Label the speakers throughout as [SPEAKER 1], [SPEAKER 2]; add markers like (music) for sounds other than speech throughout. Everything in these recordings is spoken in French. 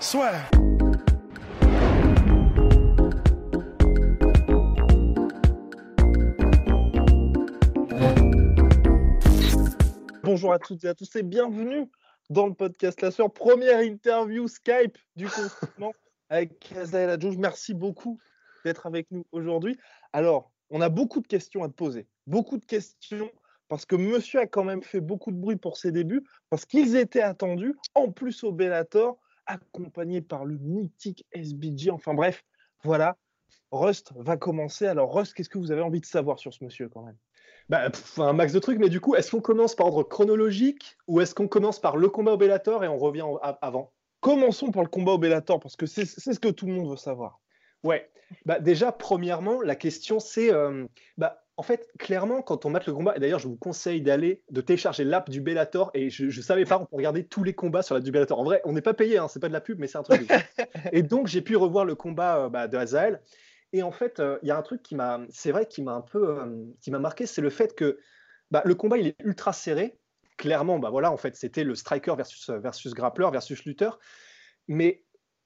[SPEAKER 1] Soit. Bonjour à toutes et à tous et bienvenue dans le podcast La Sœur. Première interview Skype du confinement (laughs) avec Kazael Adjouj. Merci beaucoup d'être avec nous aujourd'hui. Alors, on a beaucoup de questions à te poser. Beaucoup de questions parce que monsieur a quand même fait beaucoup de bruit pour ses débuts, parce qu'ils étaient attendus, en plus au Bellator, accompagné par le mythique SBG. Enfin bref, voilà, Rust va commencer. Alors Rust, qu'est-ce que vous avez envie de savoir sur ce monsieur quand même?
[SPEAKER 2] Bah, pff, un max de trucs, mais du coup, est-ce qu'on commence par ordre chronologique ou est-ce qu'on commence par le combat au Bellator et on revient avant?
[SPEAKER 1] Commençons par le combat au Bellator, parce que c'est c'est ce que tout le monde veut savoir.
[SPEAKER 2] Ouais. Bah, déjà, premièrement, la question c'est. euh, bah, en fait, clairement, quand on mate le combat, et d'ailleurs, je vous conseille d'aller, de télécharger l'app du Bellator, et je, je savais pas, on peut regarder tous les combats sur la du Bellator. En vrai, on n'est pas payé, hein, c'est pas de la pub, mais c'est un truc. (laughs) et donc, j'ai pu revoir le combat euh, bah, de Azael. Et en fait, euh, il y a un truc qui m'a, c'est vrai, qui m'a un peu, euh, qui m'a marqué, c'est le fait que bah, le combat, il est ultra serré. Clairement, bah voilà, en fait, c'était le striker versus, versus grappler versus lutteur. Mais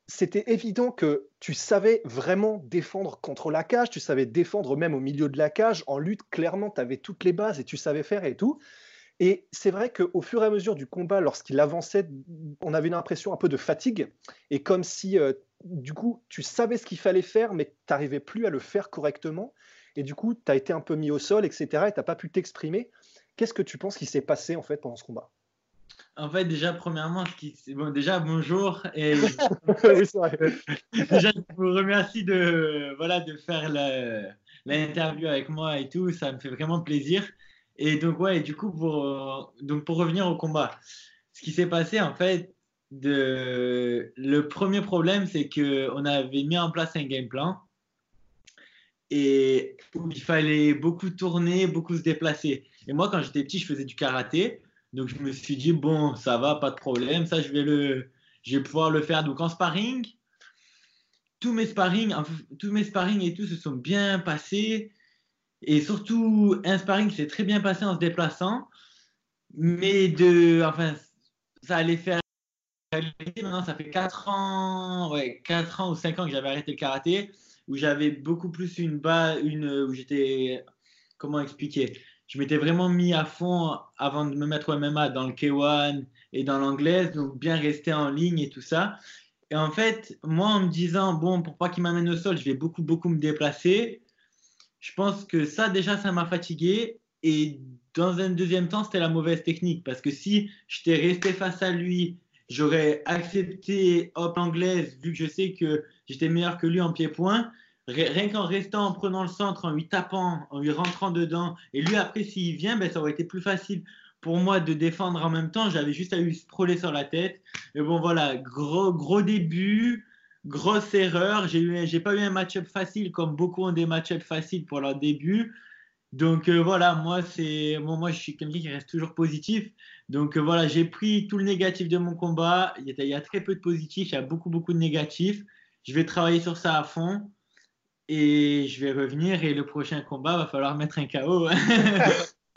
[SPEAKER 2] c'était évident que tu savais vraiment défendre contre la cage, tu savais défendre même au milieu de la cage. En lutte, clairement, tu avais toutes les bases et tu savais faire et tout. Et c'est vrai qu'au fur et à mesure du combat, lorsqu'il avançait, on avait une impression un peu de fatigue. Et comme si, euh, du coup, tu savais ce qu'il fallait faire, mais tu n'arrivais plus à le faire correctement. Et du coup, tu as été un peu mis au sol, etc. Et tu n'as pas pu t'exprimer. Qu'est-ce que tu penses qui s'est passé en fait pendant ce combat?
[SPEAKER 3] En fait, déjà, premièrement, ce qui... bon, déjà, bonjour. Et (laughs)
[SPEAKER 2] Oui, c'est vrai.
[SPEAKER 3] déjà, je vous remercie de, voilà, de faire la- l'interview avec moi et tout. Ça me fait vraiment plaisir. Et donc, ouais, et du coup, pour, donc, pour revenir au combat, ce qui s'est passé, en fait, de... le premier problème, c'est qu'on avait mis en place un game plan et où il fallait beaucoup tourner, beaucoup se déplacer. Et moi, quand j'étais petit, je faisais du karaté. Donc, je me suis dit, bon, ça va, pas de problème. Ça, je vais, le, je vais pouvoir le faire. Donc, en sparring, tous mes sparring, tous mes sparring et tout se sont bien passés. Et surtout, un sparring s'est très bien passé en se déplaçant. Mais de, enfin, ça allait faire. Maintenant, ça fait 4 ans, ouais, 4 ans ou 5 ans que j'avais arrêté le karaté, où j'avais beaucoup plus une base, une, où j'étais, comment expliquer? Je m'étais vraiment mis à fond avant de me mettre au MMA dans le K1 et dans l'anglaise, donc bien rester en ligne et tout ça. Et en fait, moi, en me disant, bon, pour pas qu'il m'amène au sol, je vais beaucoup, beaucoup me déplacer. Je pense que ça, déjà, ça m'a fatigué. Et dans un deuxième temps, c'était la mauvaise technique. Parce que si j'étais resté face à lui, j'aurais accepté hop anglaise, vu que je sais que j'étais meilleur que lui en pied-point. Rien qu'en restant, en prenant le centre, en lui tapant, en lui rentrant dedans. Et lui, après, s'il vient, ben, ça aurait été plus facile pour moi de défendre en même temps. J'avais juste à lui scroller sur la tête. Et bon, voilà, gros, gros début, grosse erreur. J'ai eu, pas eu un match-up facile comme beaucoup ont des match-up faciles pour leur début. Donc euh, voilà, moi moi, je suis quelqu'un qui reste toujours positif. Donc euh, voilà, j'ai pris tout le négatif de mon combat. Il y a très peu de positifs, il y a beaucoup beaucoup de négatifs. Je vais travailler sur ça à fond et je vais revenir. Et le prochain combat va falloir mettre un KO. (laughs)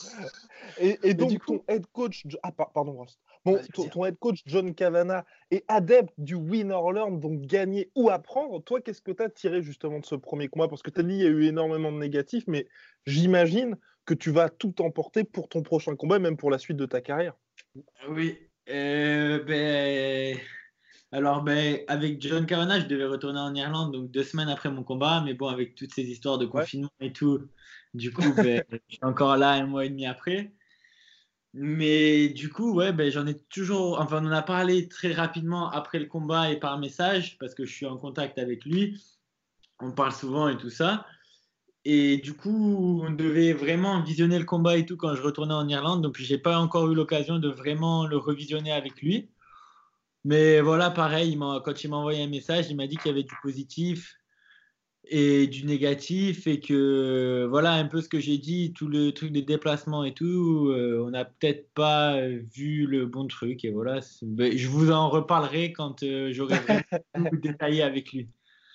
[SPEAKER 3] (laughs)
[SPEAKER 1] Et, et donc,
[SPEAKER 2] coup-
[SPEAKER 1] ton head coach, ah, par- pardon, Rust. Bon, ton, head coach John Cavana est adepte du win or learn, donc gagner ou apprendre. Toi, qu'est-ce que tu as tiré justement de ce premier combat? Parce que tu as dit qu'il y a eu énormément de négatifs, mais j'imagine que tu vas tout emporter pour ton prochain combat, et même pour la suite de ta carrière.
[SPEAKER 3] Oui, euh, ben, alors ben, avec John Kavanagh, je devais retourner en Irlande donc deux semaines après mon combat, mais bon, avec toutes ces histoires de confinement et tout, du coup, (laughs) ben, je suis encore là un mois et demi après. Mais du coup, ouais, ben, j'en ai toujours, enfin, on en a parlé très rapidement après le combat et par message, parce que je suis en contact avec lui. On parle souvent et tout ça. Et du coup, on devait vraiment visionner le combat et tout quand je retournais en Irlande. Donc, j'ai pas encore eu l'occasion de vraiment le revisionner avec lui. Mais voilà, pareil, quand il m'a envoyé un message, il m'a dit qu'il y avait du positif et du négatif et que voilà un peu ce que j'ai dit, tout le truc des déplacements et tout, euh, on n'a peut-être pas vu le bon truc et voilà. Je vous en reparlerai quand euh, j'aurai (laughs) tout détaillé avec lui.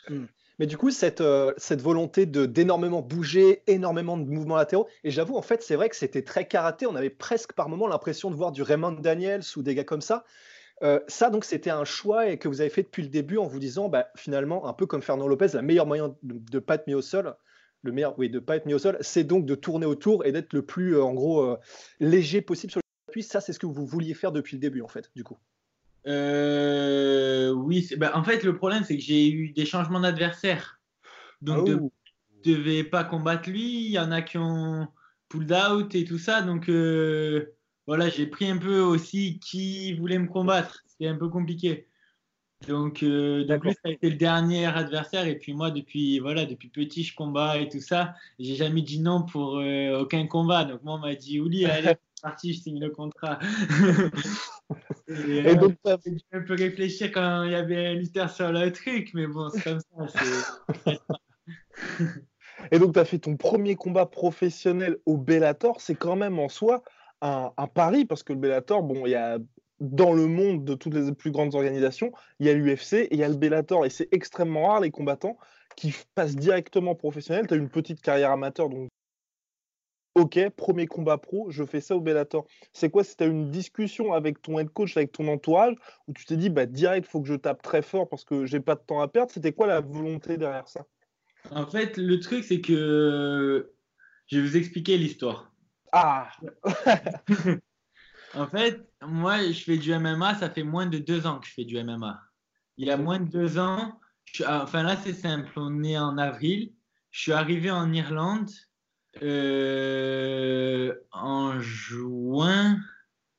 [SPEAKER 2] Hmm. Mais du coup, cette, euh, cette volonté de d'énormément bouger, énormément de mouvements latéraux, et j'avoue, en fait, c'est vrai que c'était très karaté. On avait presque par moment l'impression de voir du Raymond Daniels ou des gars comme ça. Euh, ça, donc, c'était un choix et que vous avez fait depuis le début en vous disant, bah, finalement, un peu comme Fernand Lopez, le meilleur moyen de ne pas être mis au sol, le meilleur, oui, de pas être mis au sol, c'est donc de tourner autour et d'être le plus, euh, en gros, euh, léger possible sur le appui. Ça, c'est ce que vous vouliez faire depuis le début, en fait, du coup.
[SPEAKER 3] oui, bah, en fait, le problème, c'est que j'ai eu des changements d'adversaire. Donc, je ne devais pas combattre lui. Il y en a qui ont pulled out et tout ça. Donc, voilà, j'ai pris un peu aussi qui voulait me combattre. C'était un peu compliqué. Donc, euh, donc lui, ça a été le dernier adversaire. Et puis moi, depuis, voilà, depuis petit, je combats et tout ça. J'ai jamais dit non pour euh, aucun combat. Donc moi, on m'a dit, Ouli, allez, (laughs) parti, je signe le contrat. (laughs) et, donc, euh, j'ai un peu réfléchir quand il y avait un lutteur sur le truc. Mais bon, c'est comme ça. (laughs)
[SPEAKER 1] et donc, tu as fait ton premier combat professionnel au Bellator. C'est quand même en soi un, pari parce que le Bellator, bon, il y a dans le monde de toutes les plus grandes organisations, il y a l'UFC et il y a le Bellator. Et c'est extrêmement rare les combattants qui passent directement professionnel. Tu as une petite carrière amateur, donc ok, premier combat pro, je fais ça au Bellator. C'est quoi? Si tu as une discussion avec ton head coach, avec ton entourage, où tu t'es dit, bah, direct, faut que je tape très fort parce que j'ai pas de temps à perdre, c'était quoi la volonté derrière ça?
[SPEAKER 3] En fait, le truc, c'est que je vais vous expliquer l'histoire.
[SPEAKER 1] Ah (laughs)
[SPEAKER 3] En fait, moi, je fais du MMA, ça fait moins de deux ans que je fais du MMA. Il y a moins de deux ans, enfin là, c'est simple, on est en avril, je suis arrivé en Irlande euh, en juin,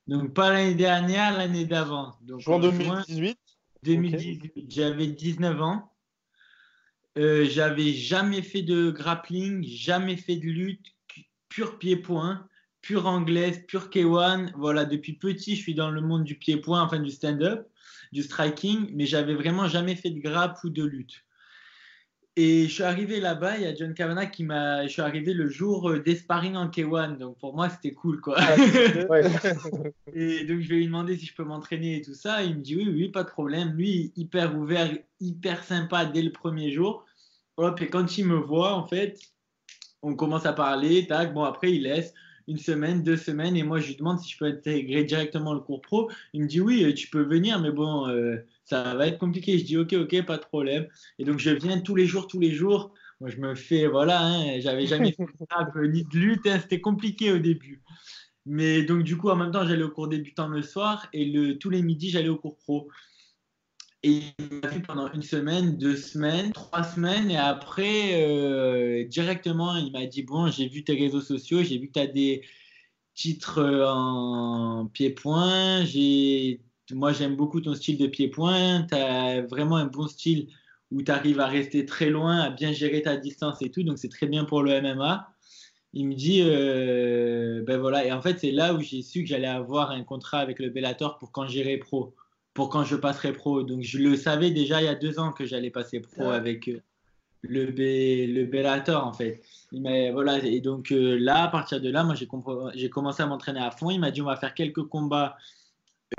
[SPEAKER 3] donc pas l'année dernière, l'année d'avant. Donc
[SPEAKER 1] juin 2018
[SPEAKER 3] 2018, j'avais 19 ans. Euh, j'avais jamais fait de grappling, jamais fait de lutte, pur pied-point, pure anglaise, pure K1. Voilà, depuis petit, je suis dans le monde du pied-point, enfin du stand-up, du striking, mais j'avais vraiment jamais fait de grappe ou de lutte. Et je suis arrivé là-bas, il y a John Kavanagh qui m'a. Je suis arrivé le jour euh, des sparring en K1, donc pour moi c'était cool quoi. Ah, (laughs) et donc je vais lui demander si je peux m'entraîner et tout ça. Il me dit oui, oui, pas de problème. Lui, hyper ouvert, hyper sympa dès le premier jour. Hop, et quand il me voit, en fait, on commence à parler, tac, bon après il laisse une semaine, deux semaines, et moi je lui demande si je peux intégrer directement le cours pro. Il me dit oui, tu peux venir, mais bon, euh, ça va être compliqué. Je dis ok, ok, pas de problème. Et donc je viens tous les jours, tous les jours. Moi je me fais, voilà, hein, j'avais jamais fait (laughs) de ni de lutte, hein, c'était compliqué au début. Mais donc du coup, en même temps, j'allais au cours débutant le soir, et le, tous les midis, j'allais au cours pro. Et il m'a fait pendant une semaine, deux semaines, trois semaines. Et après, euh, directement, il m'a dit Bon, j'ai vu tes réseaux sociaux, j'ai vu que tu as des titres en pied-point. Moi, j'aime beaucoup ton style de pied-point. Tu as vraiment un bon style où tu arrives à rester très loin, à bien gérer ta distance et tout. Donc, c'est très bien pour le MMA. Il me dit euh, Ben voilà. Et en fait, c'est là où j'ai su que j'allais avoir un contrat avec le Bellator pour quand j'irai pro pour quand je passerai pro. Donc je le savais déjà il y a deux ans que j'allais passer pro avec euh, le, B, le Bellator en fait. Mais voilà, et donc euh, là, à partir de là, moi j'ai commencé à m'entraîner à fond. Il m'a dit on va faire quelques combats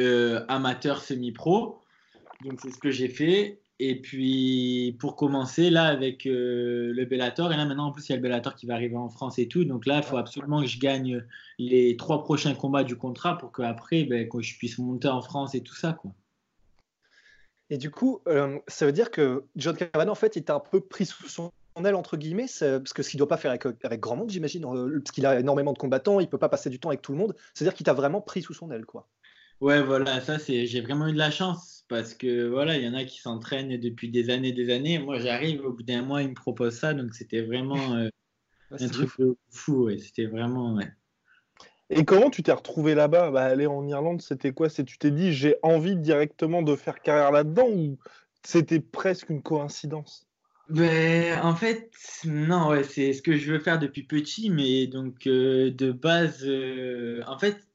[SPEAKER 3] euh, amateurs semi-pro. Donc c'est ce que j'ai fait. Et puis pour commencer là avec le Bellator, et là maintenant en plus il y a le Bellator qui va arriver en France et tout. Donc là, il faut absolument que je gagne les trois prochains combats du contrat pour qu'après, ben, que je puisse monter en France et tout ça. quoi.
[SPEAKER 2] Et du coup, euh, ça veut dire que John Kavanagh, en fait, il t'a un peu pris sous son aile, entre guillemets, parce que ce qu'il ne doit pas faire avec, grand monde, j'imagine, euh, parce qu'il a énormément de combattants, il ne peut pas passer du temps avec tout le monde. C'est-à-dire qu'il t'a vraiment pris sous son aile, quoi.
[SPEAKER 3] Ouais, voilà, ça, c'est, j'ai vraiment eu de la chance, parce que voilà, il y en a qui s'entraînent depuis des années, des années. Moi, j'arrive, au bout d'un mois, il me propose ça, donc c'était vraiment euh, (laughs) un truc fou, ouais. c'était vraiment, ouais.
[SPEAKER 1] Et comment tu t'es retrouvé là-bas? Bah, Aller en Irlande, c'était quoi? C'est tu t'es dit j'ai envie directement de faire carrière là-dedans ou c'était presque une coïncidence?
[SPEAKER 3] Ben, en fait, non, ouais, c'est ce que je veux faire depuis petit, mais donc euh, de base, euh, en fait,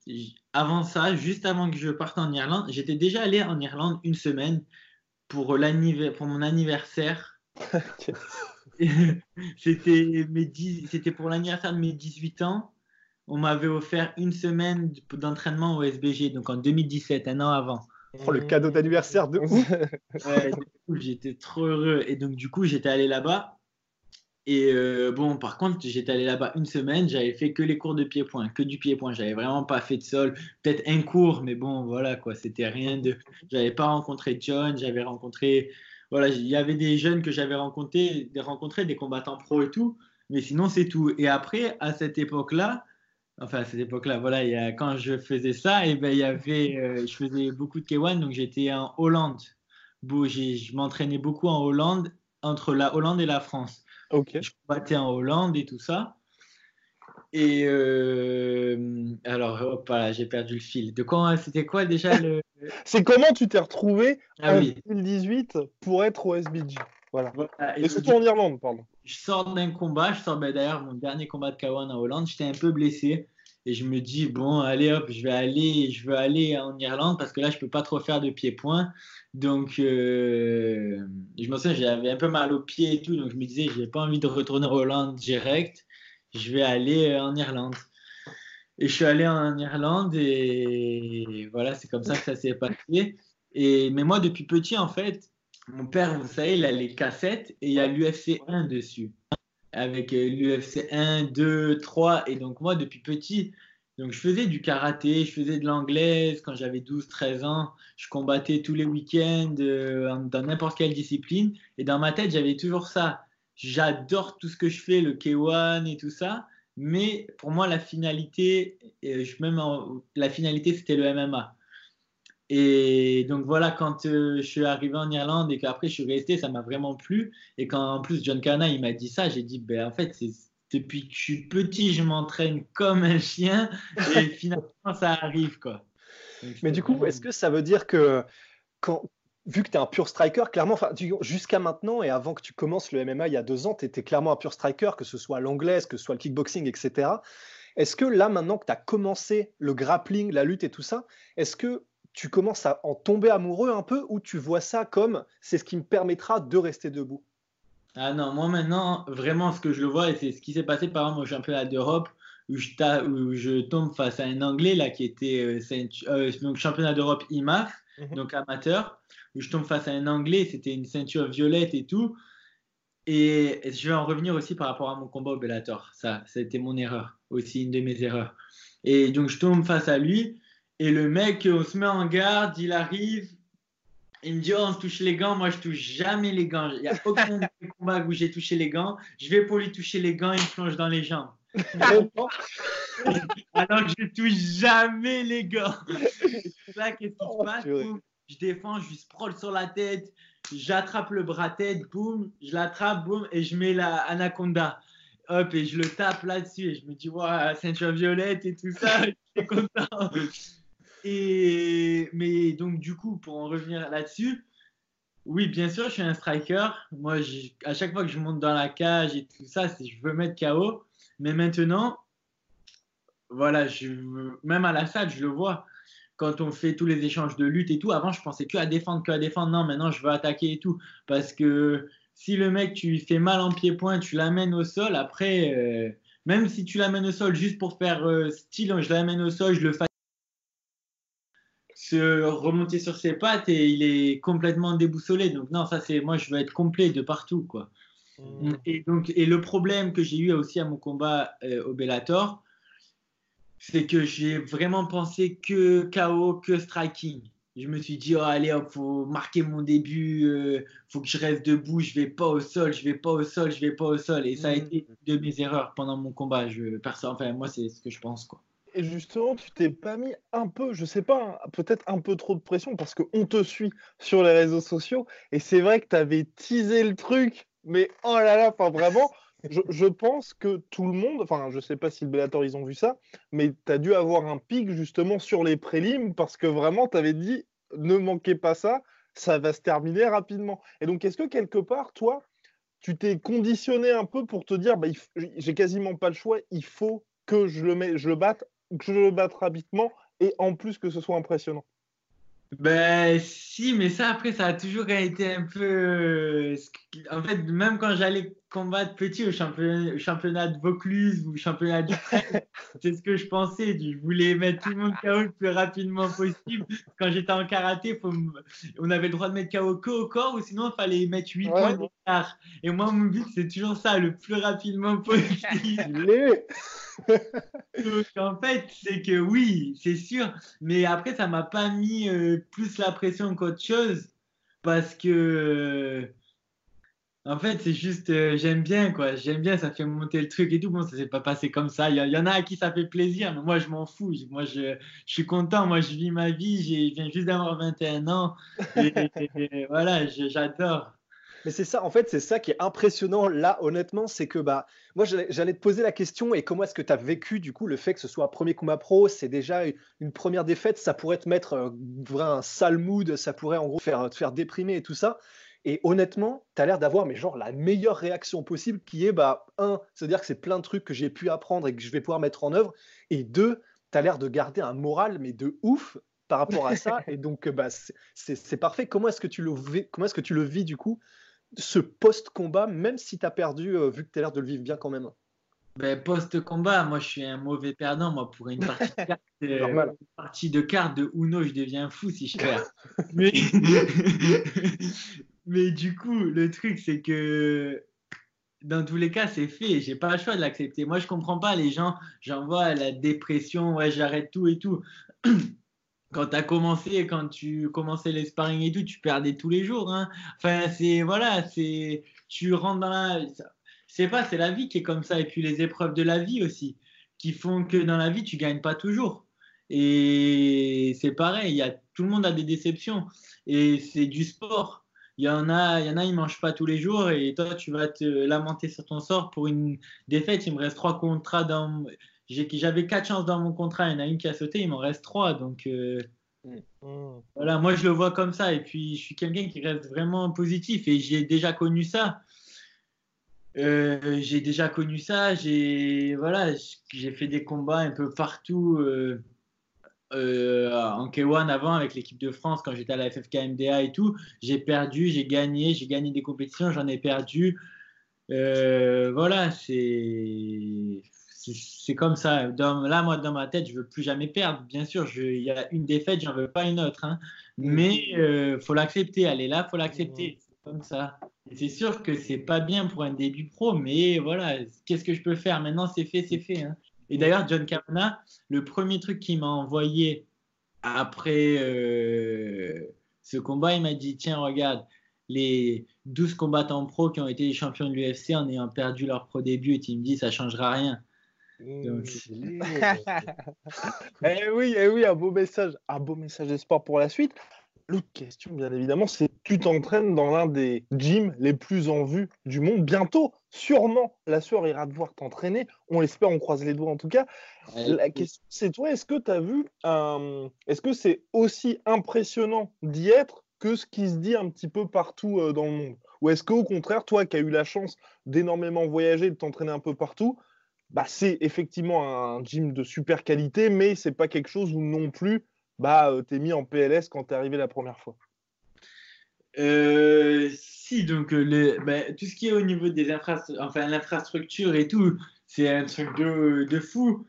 [SPEAKER 3] avant ça, juste avant que je parte en Irlande, j'étais déjà allé en Irlande une semaine pour, pour mon anniversaire. (laughs) c'était, mes c'était pour l'anniversaire de mes 18 ans. On m'avait offert une semaine d'entraînement au SBG, donc en 2017, un an avant.
[SPEAKER 2] Oh, le cadeau d'anniversaire de (laughs) ouf
[SPEAKER 3] J'étais trop heureux. Et donc, du coup, j'étais allé là-bas. Et euh, bon, par contre, j'étais allé là-bas une semaine, j'avais fait que les cours de pied-point, que du pied-point. J'avais vraiment pas fait de sol, peut-être un cours, mais bon, voilà quoi, c'était rien de. J'avais pas rencontré John, j'avais rencontré. Voilà, il y avait des jeunes que j'avais rencontrés, des rencontrés, des combattants pro et tout, mais sinon c'est tout. Et après, à cette époque-là, enfin à cette époque-là, voilà, quand je faisais ça, et eh ben, y avait, euh, je faisais beaucoup de K1, donc j'étais en Hollande. Bon, je m'entraînais beaucoup en Hollande, entre la Hollande et la France.
[SPEAKER 1] Ok.
[SPEAKER 3] Je combattais en Hollande et tout ça. Et euh, alors, hop, j'ai perdu le fil. De quoi C'était quoi déjà le (laughs)
[SPEAKER 1] C'est comment tu t'es retrouvé
[SPEAKER 3] ah
[SPEAKER 1] en 2018 pour être au SBG Voilà.
[SPEAKER 3] voilà.
[SPEAKER 1] Et, surtout en Irlande, pardon
[SPEAKER 3] je sors d'un combat, je sors ben, d'ailleurs mon dernier combat de K1 en Hollande, j'étais un peu blessé et je me dis bon allez hop, je vais aller je veux aller en Irlande parce que là je peux pas trop faire de pied-point. Donc euh, je me souviens j'avais un peu mal aux pieds et tout donc je me disais j'ai pas envie de retourner en Hollande direct, je vais aller en Irlande. Et je suis allé en Irlande et voilà, c'est comme ça que ça s'est passé. Et mais moi depuis petit en fait, mon père, vous savez, il a les cassettes et il y a l'UFC 1 dessus. Avec l'UFC 1, 2, 3. Et donc, moi, depuis petit, donc je faisais du karaté, je faisais de l'anglaise quand j'avais 12-13 ans. Je combattais tous les week-ends euh, dans n'importe quelle discipline. Et dans ma tête, j'avais toujours ça. J'adore tout ce que je fais, le K1 et tout ça. Mais pour moi, la finalité, euh, la finalité, c'était le MMA. Et donc voilà, quand euh, je suis arrivé en Irlande et qu'après je suis resté, ça m'a vraiment plu. Et quand en plus John Cana il m'a dit ça, j'ai dit ben en fait c'est depuis que je suis petit, je m'entraîne comme un chien et (laughs) finalement ça arrive quoi.
[SPEAKER 2] Mais du coup, est-ce que ça veut dire que quand, vu que tu es un pur striker, clairement, jusqu'à maintenant et avant que tu commences le MMA il y a deux ans, tu étais clairement un pur striker, que ce soit l'anglaise, que ce soit le kickboxing, etc. Est-ce que là, maintenant que tu as commencé le grappling, la lutte et tout ça, est-ce que tu commences à en tomber amoureux un peu ou tu vois ça comme c'est ce qui me permettra de rester debout?
[SPEAKER 3] Ah non, moi maintenant, vraiment ce que je le vois, et c'est ce qui s'est passé par exemple au championnat d'Europe, où je, où je, tombe face à un Anglais là, qui était euh, euh, donc championnat d'Europe IMAF, mhm. donc amateur, où je tombe face à un Anglais, c'était une ceinture violette et tout. Et je vais en revenir aussi par rapport à mon combat au Bellator. Ça, c'était mon erreur, aussi une de mes erreurs. Et donc je tombe face à lui. Et le mec, on se met en garde, il arrive, il me dit oh, on se touche les gants. Moi, je touche jamais les gants. Il n'y a aucun combat où j'ai touché les gants. Je vais pour lui toucher les gants, il me plonge dans les jambes. (laughs) Alors que je touche jamais les gants. là, qu'est-ce qui se oh, passe? Je défends, je lui sprawl sur la tête, j'attrape le bras-tête, boum, je l'attrape, boum, et je mets la anaconda. Hop, et je le tape là-dessus, et je me dis, ouais, ceinture violette et tout ça, (laughs) je suis content. Et, mais donc, du coup, pour en revenir là-dessus, oui, bien sûr, je suis un striker. Moi, à chaque fois que je monte dans la cage et tout ça, je veux mettre KO. Mais maintenant, voilà, même à la salle, je le vois. Quand on fait tous les échanges de lutte et tout, avant, je pensais que à défendre, que à défendre. Non, maintenant, je veux attaquer et tout. Parce que si le mec, tu lui fais mal en pied-point, tu l'amènes au sol, après, euh, même si tu l'amènes au sol juste pour faire euh, style, je l'amène au sol, je le fais se remonter sur ses pattes et il est complètement déboussolé. Donc non, ça c'est moi je veux être complet de partout quoi. Mmh. Et donc et le problème que j'ai eu aussi à mon combat euh, au Bellator, c'est que j'ai vraiment pensé que KO, que striking. Je me suis dit oh allez hop, faut marquer mon début, euh, faut que je reste debout, je vais pas au sol, je vais pas au sol, je vais pas au sol et ça a mmh. été une de mes erreurs pendant mon combat. Je enfin moi c'est ce que je pense quoi
[SPEAKER 1] et justement, tu t'es pas mis un peu, je sais pas, peut-être un peu trop de pression parce qu'on te suit sur les réseaux sociaux et c'est vrai que tu avais teasé le truc, mais oh là là, enfin vraiment, je, pense que tout le monde, enfin je sais pas si le Bellator ils ont vu ça, mais tu as dû avoir un pic justement sur les prélims parce que vraiment tu avais dit ne manquez pas ça, ça va se terminer rapidement. Et donc est-ce que quelque part, toi, tu t'es conditionné un peu pour te dire, bah, j'ai quasiment pas le choix, il faut que je le, mets, je le batte, que je le batte rapidement et en plus que ce soit impressionnant.
[SPEAKER 3] Ben si, mais ça après, ça a toujours été un peu. Euh, en fait, même quand j'allais combattre petit au championnat, championnat de Vaucluse ou championnat du (laughs) c'est ce que je pensais. Je voulais mettre tout le monde KO le plus rapidement possible. Quand j'étais en karaté, on avait le droit de mettre KO que au corps ou sinon il fallait mettre 8 points d'écart. Et moi, mon but, c'est toujours ça, le plus rapidement possible. (laughs) Donc, en fait, c'est que oui, c'est sûr. Mais après, ça m'a pas mis euh, plus la pression qu'autre chose parce que. En fait, c'est juste, euh, j'aime bien, quoi. J'aime bien, ça fait monter le truc et tout. Bon, ça s'est pas passé comme ça. Il y, en a à qui ça fait plaisir, mais moi, je m'en fous. Moi, je, je, suis content. Moi, je vis ma vie. Je viens juste d'avoir 21 ans. Et, (laughs) voilà, j'adore.
[SPEAKER 2] Mais c'est ça, en fait, c'est ça qui est impressionnant là, honnêtement, c'est que bah, moi, j'allais te poser la question et comment est-ce que tu as vécu du coup le fait que ce soit un premier combat pro, c'est déjà une première défaite, ça pourrait te mettre euh, un sale mood, ça pourrait en gros faire, te faire déprimer et tout ça. Et honnêtement, tu as l'air d'avoir mais genre la meilleure réaction possible qui est bah un, c'est-à-dire que c'est plein de trucs que j'ai pu apprendre et que je vais pouvoir mettre en œuvre et deux, tu as l'air de garder un moral mais de ouf par rapport à ça (laughs) et donc bah c'est parfait. Comment est-ce que tu le comment est-ce que tu le vis du coup ce post-combat même si tu as perdu euh, vu que tu as l'air de le vivre bien quand même?
[SPEAKER 3] Ben, post-combat, moi je suis un mauvais perdant. Moi, pour une partie de carte, (laughs) euh, partie de, carte de Uno, je deviens fou si je perds. (laughs) mais, Mais du coup, le truc, c'est que dans tous les cas, c'est fait. J'ai pas le choix de l'accepter. Moi, je comprends pas les gens. J'en vois la dépression, ouais, j'arrête tout et tout. (clears throat) quand tu as commencé, quand tu commençais les sparring et tout, tu perdais tous les jours. Hein. Enfin, c'est voilà, c'est tu rentres dans la. C'est pas, c'est la vie qui est comme ça. Et puis les épreuves de la vie aussi, qui font que dans la vie, tu gagnes pas toujours. Et c'est pareil, il y a, tout le monde a des déceptions. Et c'est du sport il y en a, il y en a, ils mangent pas tous les jours et toi, tu vas te lamenter sur ton sort pour une défaite. Il me reste trois contrats dans, j'avais quatre chances dans mon contrat, il y en a une qui a sauté, il m'en reste trois, donc. Euh, mm. Voilà, moi je le vois comme ça et puis je suis quelqu'un qui reste vraiment positif et j'ai déjà connu ça. Euh, j'ai déjà connu ça, j'ai voilà, j'ai fait des combats un peu partout. Euh, euh, en K1 avant avec l'équipe de France quand j'étais à la FFKMDA et tout. J'ai perdu, j'ai gagné, j'ai gagné des compétitions, j'en ai perdu. Euh, voilà, c'est c'est comme ça. là, moi, dans ma tête, je veux plus jamais perdre. Bien sûr, il y a une défaite, j'en veux pas une autre. Hein. Mais euh, faut l'accepter. Elle est là, faut l'accepter. C'est comme ça. C'est sûr que c'est pas bien pour un début pro, mais voilà, qu'est-ce que je peux faire? Maintenant, c'est fait, c'est fait. Hein. Et d'ailleurs, John Kavanagh, le premier truc qu'il m'a envoyé après euh, ce combat, il m'a dit Tiens, regarde, les 12 combattants pro qui ont été les champions de l'UFC en ayant perdu leur pro début, et il me dit Ça changera rien.
[SPEAKER 1] Mmh, (laughs) eh oui, eh oui, un beau message, un beau message d'espoir pour la suite. L'autre question, bien évidemment, c'est tu t'entraînes dans l'un des gyms les plus en vue du monde. Bientôt, sûrement, la soeur ira te voir t'entraîner. On l'espère, on croise les doigts en tout cas. la question, c'est toi, est-ce que tu as vu un... Est-ce que c'est aussi impressionnant d'y être que ce qui se dit un petit peu partout euh, dans le monde? Ou est-ce qu'au contraire, toi qui as eu la chance d'énormément voyager, de t'entraîner un peu partout, bah, c'est effectivement un gym de super qualité, mais c'est pas quelque chose où non plus bah, euh, t'es mis en PLS quand t'es arrivé la première fois
[SPEAKER 3] euh, Si, donc euh, bah, tout ce qui est au niveau des infrastructures, enfin l'infrastructure et tout, c'est un truc de, de, fou.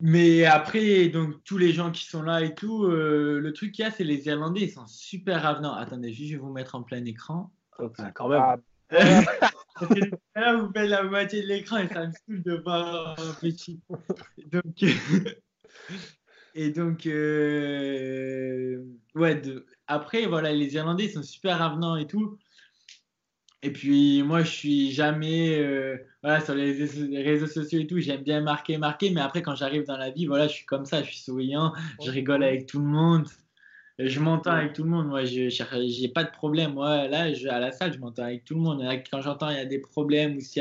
[SPEAKER 3] Mais après, donc tous les gens qui sont là et tout, le truc qu'il y a, c'est les Irlandais, ils sont super avenants. Attendez, je vais vous mettre en plein écran.
[SPEAKER 2] Ah, quand même. Ah. (laughs)
[SPEAKER 3] là, vous faites la moitié de l'écran et ça me saoule de voir un petit. Donc, (laughs) et donc, euh, ouais, après, voilà, les Irlandais sont super avenants et tout. Et puis, moi, je suis jamais, euh, voilà, sur les réseaux sociaux et tout, j'aime bien marquer, marquer, mais après, quand j'arrive dans la vie, voilà, je suis comme ça, je suis souriant, je rigole avec tout le monde, je m'entends avec tout le monde, moi, je j'ai pas de problème, moi, là, je, à la salle, je m'entends avec tout le monde. Quand j'entends il y a des problèmes, ou si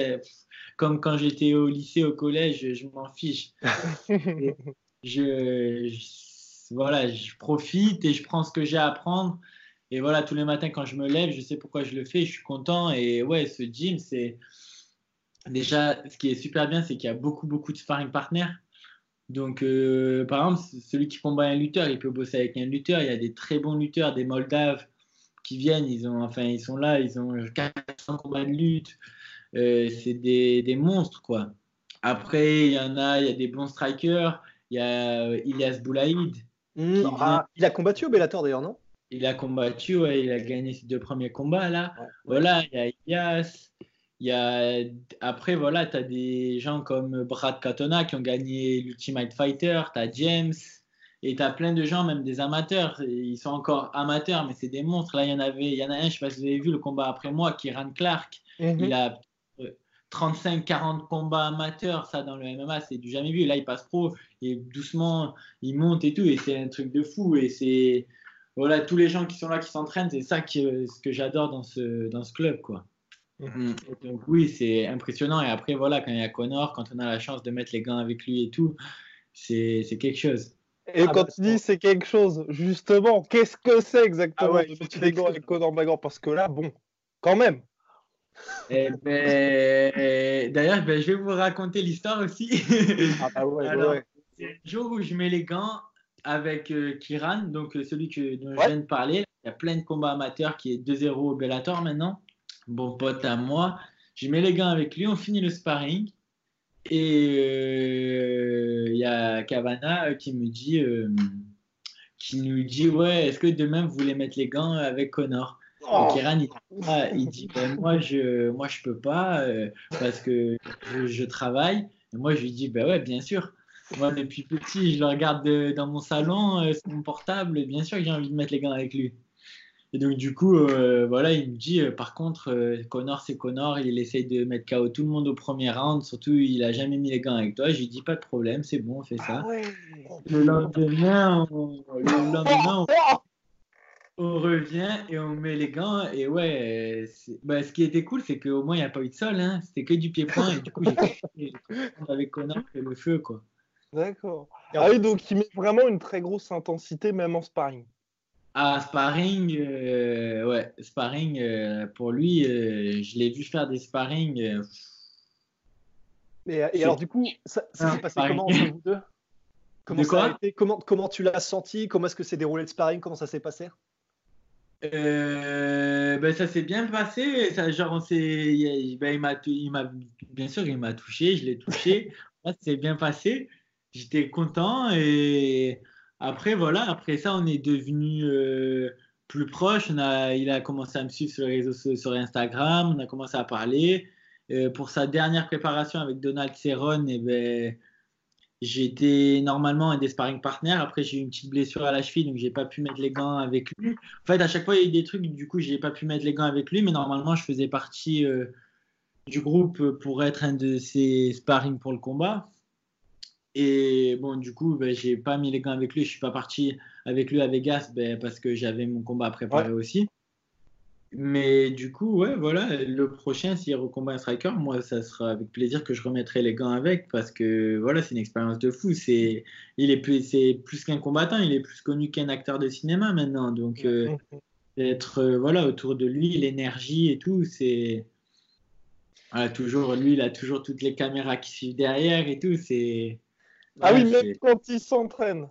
[SPEAKER 3] comme quand j'étais au lycée, au collège, je, m'en fiche. (laughs) je, voilà, je profite et je prends ce que j'ai à apprendre. Et voilà, tous les matins quand je me lève, je sais pourquoi je le fais, je suis content. Et ouais, ce gym, c'est déjà ce qui est super bien, c'est qu'il y a beaucoup, beaucoup de sparring partners. Donc, euh, par exemple, celui qui combat un lutteur, il peut bosser avec un lutteur. Il y a des très bons lutteurs, des Moldaves qui viennent. Ils ont, enfin, ils sont là, ils ont 400 combats de lutte. Euh, c'est des, des, monstres, quoi. Après, il y en a, il y a des bons strikers. Il y a euh, Ilias Boulaïd.
[SPEAKER 2] Mmh, ah, il a combattu au Bellator d'ailleurs, non?
[SPEAKER 3] Il a combattu, ouais, il a gagné ses deux premiers combats là. Voilà, il y a Ilias. Il y a... Après, voilà, tu as des gens comme Brad Katona qui ont gagné l'Ultimate Fighter, tu as James, et tu as plein de gens, même des amateurs. Ils sont encore amateurs, mais c'est des monstres. Là, il y en avait, il y en a un, je sais pas si vous avez vu le combat après moi, Kiran Clark. Mhm. Il a 35-40 combats amateurs, ça dans le MMA, c'est du jamais vu. Là, il passe pro et doucement, il monte et tout, et c'est un truc de fou. Et c'est voilà, tous les gens qui sont là, qui s'entraînent, c'est ça que, ce que j'adore dans ce, dans ce club, quoi. Mm. Donc oui, c'est impressionnant. Et après, voilà, quand il y a Connor, quand on a la chance de mettre les gants avec lui et tout, c'est quelque chose.
[SPEAKER 1] Et ah quand bah, tu dis c'est quelque chose, justement, qu'est-ce que c'est exactement ah de mettre les gants avec Connor McGregor? Parce que là, bon, quand même.
[SPEAKER 3] Eh ben, D'ailleurs, ben, je vais vous raconter l'histoire aussi. Ah bah ouais, (laughs) ouais. C'est le jour où je mets les gants avec euh, Kiran, donc euh, celui que, dont je viens de parler. Il y a plein de combats amateurs qui est 2-0 au Bellator maintenant bon pote à moi. Je mets les gants avec lui, on finit le sparring. Et il euh, y a Cavana qui me dit, qui nous dit, ouais, est-ce que demain vous voulez mettre les gants avec Connor? Oh. Kiran, il, dit, ben, moi je, moi je peux pas parce que je, travaille. Et moi je lui dis, ben ouais, bien sûr. Moi depuis petit, je le regarde dans mon salon, mon portable, bien sûr que j'ai envie de mettre les gants avec lui. Et donc, du coup, euh, voilà, il me dit, euh, par contre, euh, Connor, c'est Connor, il essaye de mettre KO tout le monde au premier round, surtout, il a jamais mis les gants avec toi. Je lui dis, pas de problème, c'est bon, on fait ça. Ah le lendemain, on, on, revient et on met les gants. Et ouais, bah, ce qui était cool, c'est qu'au moins, il n'y a pas eu de sol, hein. c'était que du pied-point. Et du coup, j'ai (laughs) avec Connor le feu, quoi.
[SPEAKER 1] D'accord. Ah oui, donc il met vraiment une très grosse intensité, même en sparring.
[SPEAKER 3] Ah, sparring, euh, ouais, sparring, euh, pour lui, euh, je l'ai vu faire des sparring.
[SPEAKER 2] et, alors, du coup, ça, s'est passé comment entre vous deux? (laughs) Comment, ça a été? Comment, comment tu l'as senti? Comment est-ce que c'est déroulé le sparring? Comment ça s'est passé?
[SPEAKER 3] Ben, ça s'est bien passé. Ça, genre, ben, il m'a, il m'a, bien sûr, il m'a touché, je l'ai touché. (laughs) ça s'est bien passé. J'étais content et après, voilà, après ça, on est devenu euh, plus proche. On a, il a commencé à me suivre sur les réseaux sur Instagram. On a commencé à parler. Euh, pour sa dernière préparation avec Donald Cerrone, eh ben, j'étais normalement un des sparring partners. Après, j'ai eu une petite blessure à la cheville, donc j'ai pas pu mettre les gants avec lui. En fait, à chaque fois, il y a eu des trucs, du coup, j'ai pas pu mettre les gants avec lui, mais normalement, je faisais partie euh, du groupe pour être un de ses sparring pour le combat. Et bon, du coup, ben, j'ai pas mis les gants avec lui. Je suis pas parti avec lui à Vegas ben, parce que j'avais mon combat à préparer aussi. Mais du coup, ouais, voilà, le prochain, s'il recombat un striker, moi, ça sera avec plaisir que je remettrai les gants avec parce que voilà, c'est une expérience de fou. C'est, il est plus, c'est plus qu'un combattant, il est plus connu qu'un acteur de cinéma maintenant. Donc, euh, être euh, voilà autour de lui, l'énergie et tout, c'est voilà, toujours lui, il a toujours toutes les caméras qui suivent derrière et tout. C'est
[SPEAKER 1] ah oui, même quand il s'entraîne.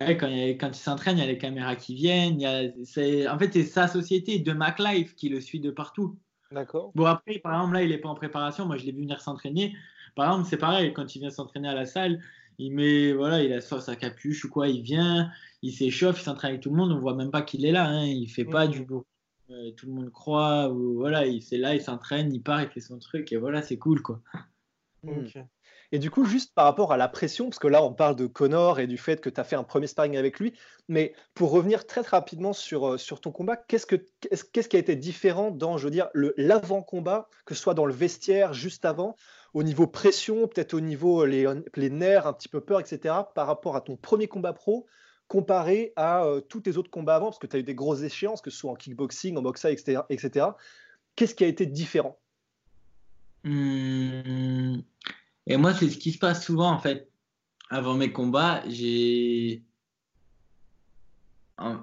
[SPEAKER 3] Quand, quand il s'entraîne, il y a les caméras qui viennent. Il en fait, c'est sa société de MacLife qui le suit de partout.
[SPEAKER 1] D'accord.
[SPEAKER 3] Bon, après, par exemple, là, il n'est pas en préparation. Moi, je l'ai vu venir s'entraîner. Par exemple, c'est pareil, quand il vient s'entraîner à la salle, il met, voilà, il a sa capuche ou quoi, il vient, il s'échauffe, il s'entraîne avec tout le monde, on voit même pas qu'il est là, hein. il fait pas du beau. Euh, tout le monde croit, ou voilà, il c'est là, il s'entraîne, il part, il fait son truc, et voilà, c'est cool, quoi.
[SPEAKER 2] Ok. Et du coup, juste par rapport à la pression, parce que là, on parle de Connor et du fait que tu as fait un premier sparring avec lui, mais pour revenir très, rapidement sur, euh, sur ton combat, qu'est-ce, que, qui a été différent dans, je veux dire, l'avant-combat, que ce soit dans le vestiaire, juste avant, au niveau pression, peut-être au niveau les, les nerfs, un petit peu peur, etc., par rapport à ton premier combat pro, comparé à euh, tous tes autres combats avant, parce que tu as eu des grosses échéances, que ce soit en kickboxing, en boxe, etc. etc. Qu'est-ce qui a été différent?
[SPEAKER 3] Mmh. Et moi, c'est ce qui se passe souvent en fait. Avant mes combats, j'ai.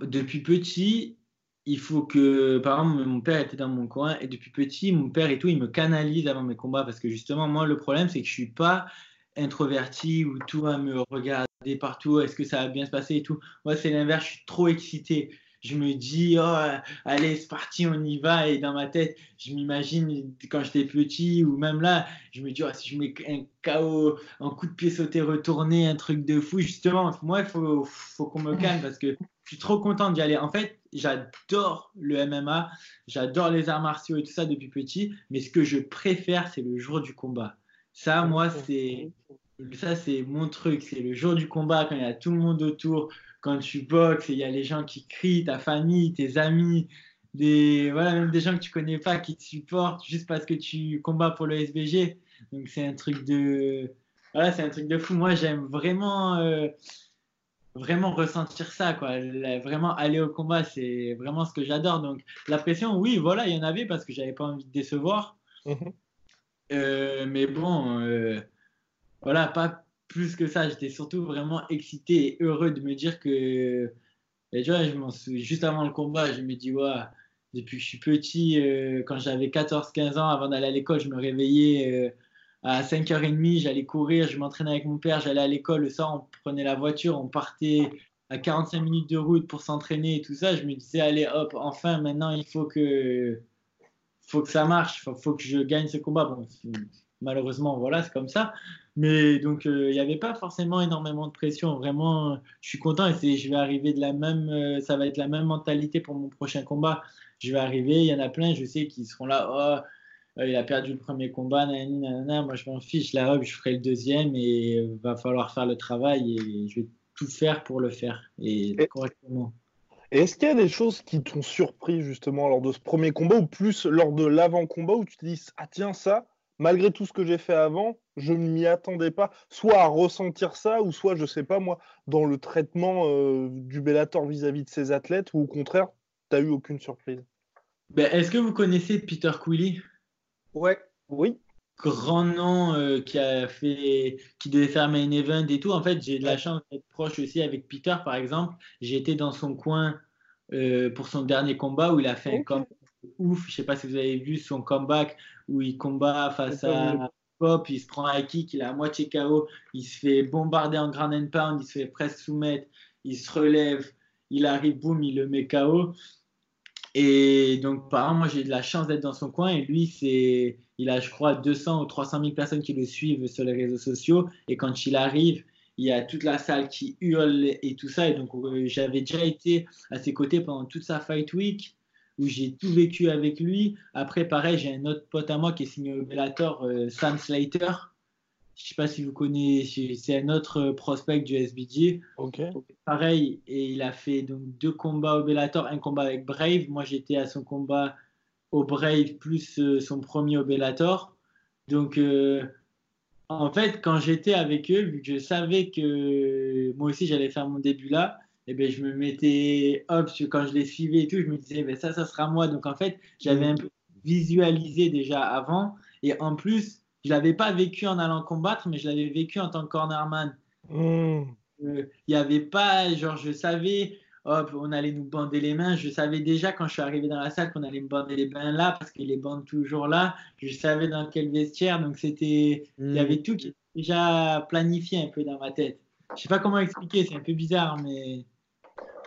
[SPEAKER 3] Depuis petit, il faut que, par exemple, mon père était dans mon coin et depuis petit, mon père et tout, il me canalise avant mes combats parce que justement, moi, le problème, c'est que je suis pas introverti ou tout à me regarder partout, est-ce que ça va bien se passer et tout. Moi, c'est l'inverse, je suis trop excité je me dis, oh, allez, c'est parti, on y va. Et dans ma tête, je m'imagine quand j'étais petit ou même là, je me dis, oh, si je mets un KO, un coup de pied sauté retourné, un truc de fou, justement, moi, il faut, faut qu'on me (laughs) calme parce que je suis trop content d'y aller. En fait, j'adore le MMA, j'adore les arts martiaux et tout ça depuis petit, mais ce que je préfère, c'est le jour du combat. Ça, moi, c'est ça, c'est mon truc. C'est le jour du combat quand il y a tout le monde autour quand tu boxes, il y a les gens qui crient, ta famille, tes amis, des, voilà, même des gens que tu connais pas qui te supportent juste parce que tu combats pour le SBG. Donc c'est un truc de, voilà, c'est un truc de fou. Moi, j'aime vraiment, euh, vraiment ressentir ça, quoi. Vraiment aller au combat, c'est vraiment ce que j'adore. Donc la pression, oui, voilà, il y en avait parce que j'avais pas envie de décevoir. Mhm. Euh, mais bon, euh, voilà, pas plus que ça, j'étais surtout vraiment excité et heureux de me dire que, et tu vois, je m'en juste avant le combat, je me dis, ouais, depuis que je suis petit, euh, quand j'avais 14-15 ans, avant d'aller à l'école, je me réveillais euh, à 5h30, j'allais courir, je m'entraînais avec mon père, j'allais à l'école, le soir, on prenait la voiture, on partait à 45 minutes de route pour s'entraîner et tout ça. Je me disais, allez, hop, enfin, maintenant, il faut que, faut que ça marche, il faut, que je gagne ce combat. Bon, malheureusement, voilà, c'est comme ça. Mais donc, euh, il n'y avait pas forcément énormément de pression. Vraiment, je suis content et je vais arriver de la même, euh, ça va être la même mentalité pour mon prochain combat. Je vais arriver, il y en a plein, je sais, qui seront là. Oh, euh, il a perdu le premier combat, nanana, moi je m'en fiche, la robe, je ferai le deuxième et il va falloir faire le travail et je vais tout faire pour le faire et, correctement.
[SPEAKER 1] Et est-ce qu'il y a des choses qui t'ont surpris justement lors de ce premier combat ou plus lors de l'avant-combat où tu te dis ah tiens ça malgré tout ce que j'ai fait avant, je ne m'y attendais pas, soit à ressentir ça, ou soit, je sais pas moi, dans le traitement euh, du Bellator vis-à-vis de ses athlètes, ou au contraire, tu n'as eu aucune surprise.
[SPEAKER 3] Ben, Est-ce que vous connaissez Peter Quilly
[SPEAKER 1] Ouais, oui.
[SPEAKER 3] Grand nom euh, qui a fait, qui devait faire main event et tout. En fait, j'ai de la chance d'être proche aussi avec Peter, par exemple. J'ai été dans son coin euh, pour son dernier combat où il a fait un combat ouf. Je sais pas si vous avez vu son comeback où il combat face à Pop, il se prend un kick, il est à moitié KO, il se fait bombarder en ground and pound, il se fait presque soumettre, il se relève, il arrive, boum, il le met KO. Et donc, par exemple, moi, j'ai de la chance d'être dans son coin. Et lui, c'est, il a, je crois, 200 ou 300 000 personnes qui le suivent sur les réseaux sociaux. Et quand il arrive, il y a toute la salle qui hurle et tout ça. Et donc, euh, j'avais déjà été à ses côtés pendant toute sa fight week où j'ai tout vécu avec lui. Après, pareil, j'ai un autre pote à moi qui est signé au Bellator, euh, Sam Slater. Je ne sais pas si vous connaissez, c'est un autre prospect du SBG.
[SPEAKER 1] Ok.
[SPEAKER 3] Pareil, et il a fait donc deux combats au Bellator, un combat avec Brave. Moi, j'étais à son combat au Brave plus euh, son premier au Bellator. Donc, euh, en fait, quand j'étais avec eux, vu que je savais que moi aussi j'allais faire mon début là, et eh ben, je me mettais, hop, quand je les suivais et tout, je me disais, ben, ça, ça sera moi. Donc, en fait, j'avais un peu visualisé déjà avant. Et en plus, je l'avais pas vécu en allant combattre, mais je l'avais vécu en tant que cornerman. Hmm. Euh, il n'y avait pas, genre, je savais, hop, on allait nous bander les mains. Je savais déjà quand je suis arrivé dans la salle qu'on allait me bander les mains là, parce qu'ils les bandent toujours là. Je savais dans quel vestiaire. Donc, c'était, il y hmm. avait tout qui était déjà planifié un peu dans ma tête. Je sais pas comment expliquer, c'est un peu bizarre, mais.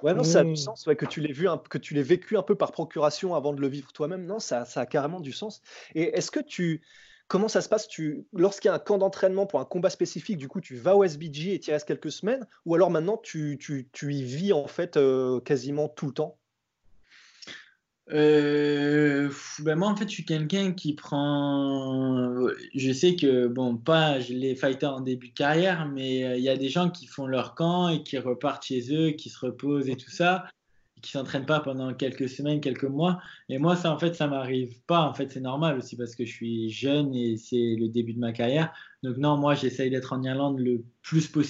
[SPEAKER 2] Ouais, non, ça a du mmh. sens que tu l'aies vu, que tu l'aies vécu un peu par procuration avant de le vivre toi-même. Non, ça, ça a carrément du sens. Et est-ce que tu, comment ça se passe? Tu, Lorsqu'il y a un camp d'entraînement pour un combat spécifique, du coup, tu vas au SBG et tu y restes quelques semaines, ou alors maintenant tu, tu, tu y vis en fait euh, quasiment tout le temps?
[SPEAKER 3] Euh, ben moi, en fait, je suis quelqu'un qui prend. Je sais que, bon, pas les fighters en début de carrière, mais euh, il y a des gens qui font leur camp et qui repartent chez eux, qui se reposent et tout ça, et qui s'entraînent pas pendant quelques semaines, quelques mois. Et moi, ça, en fait, ça m'arrive pas. En fait, c'est normal aussi parce que je suis jeune et c'est le début de ma carrière. Donc, non, moi, j'essaye d'être en Irlande le plus possible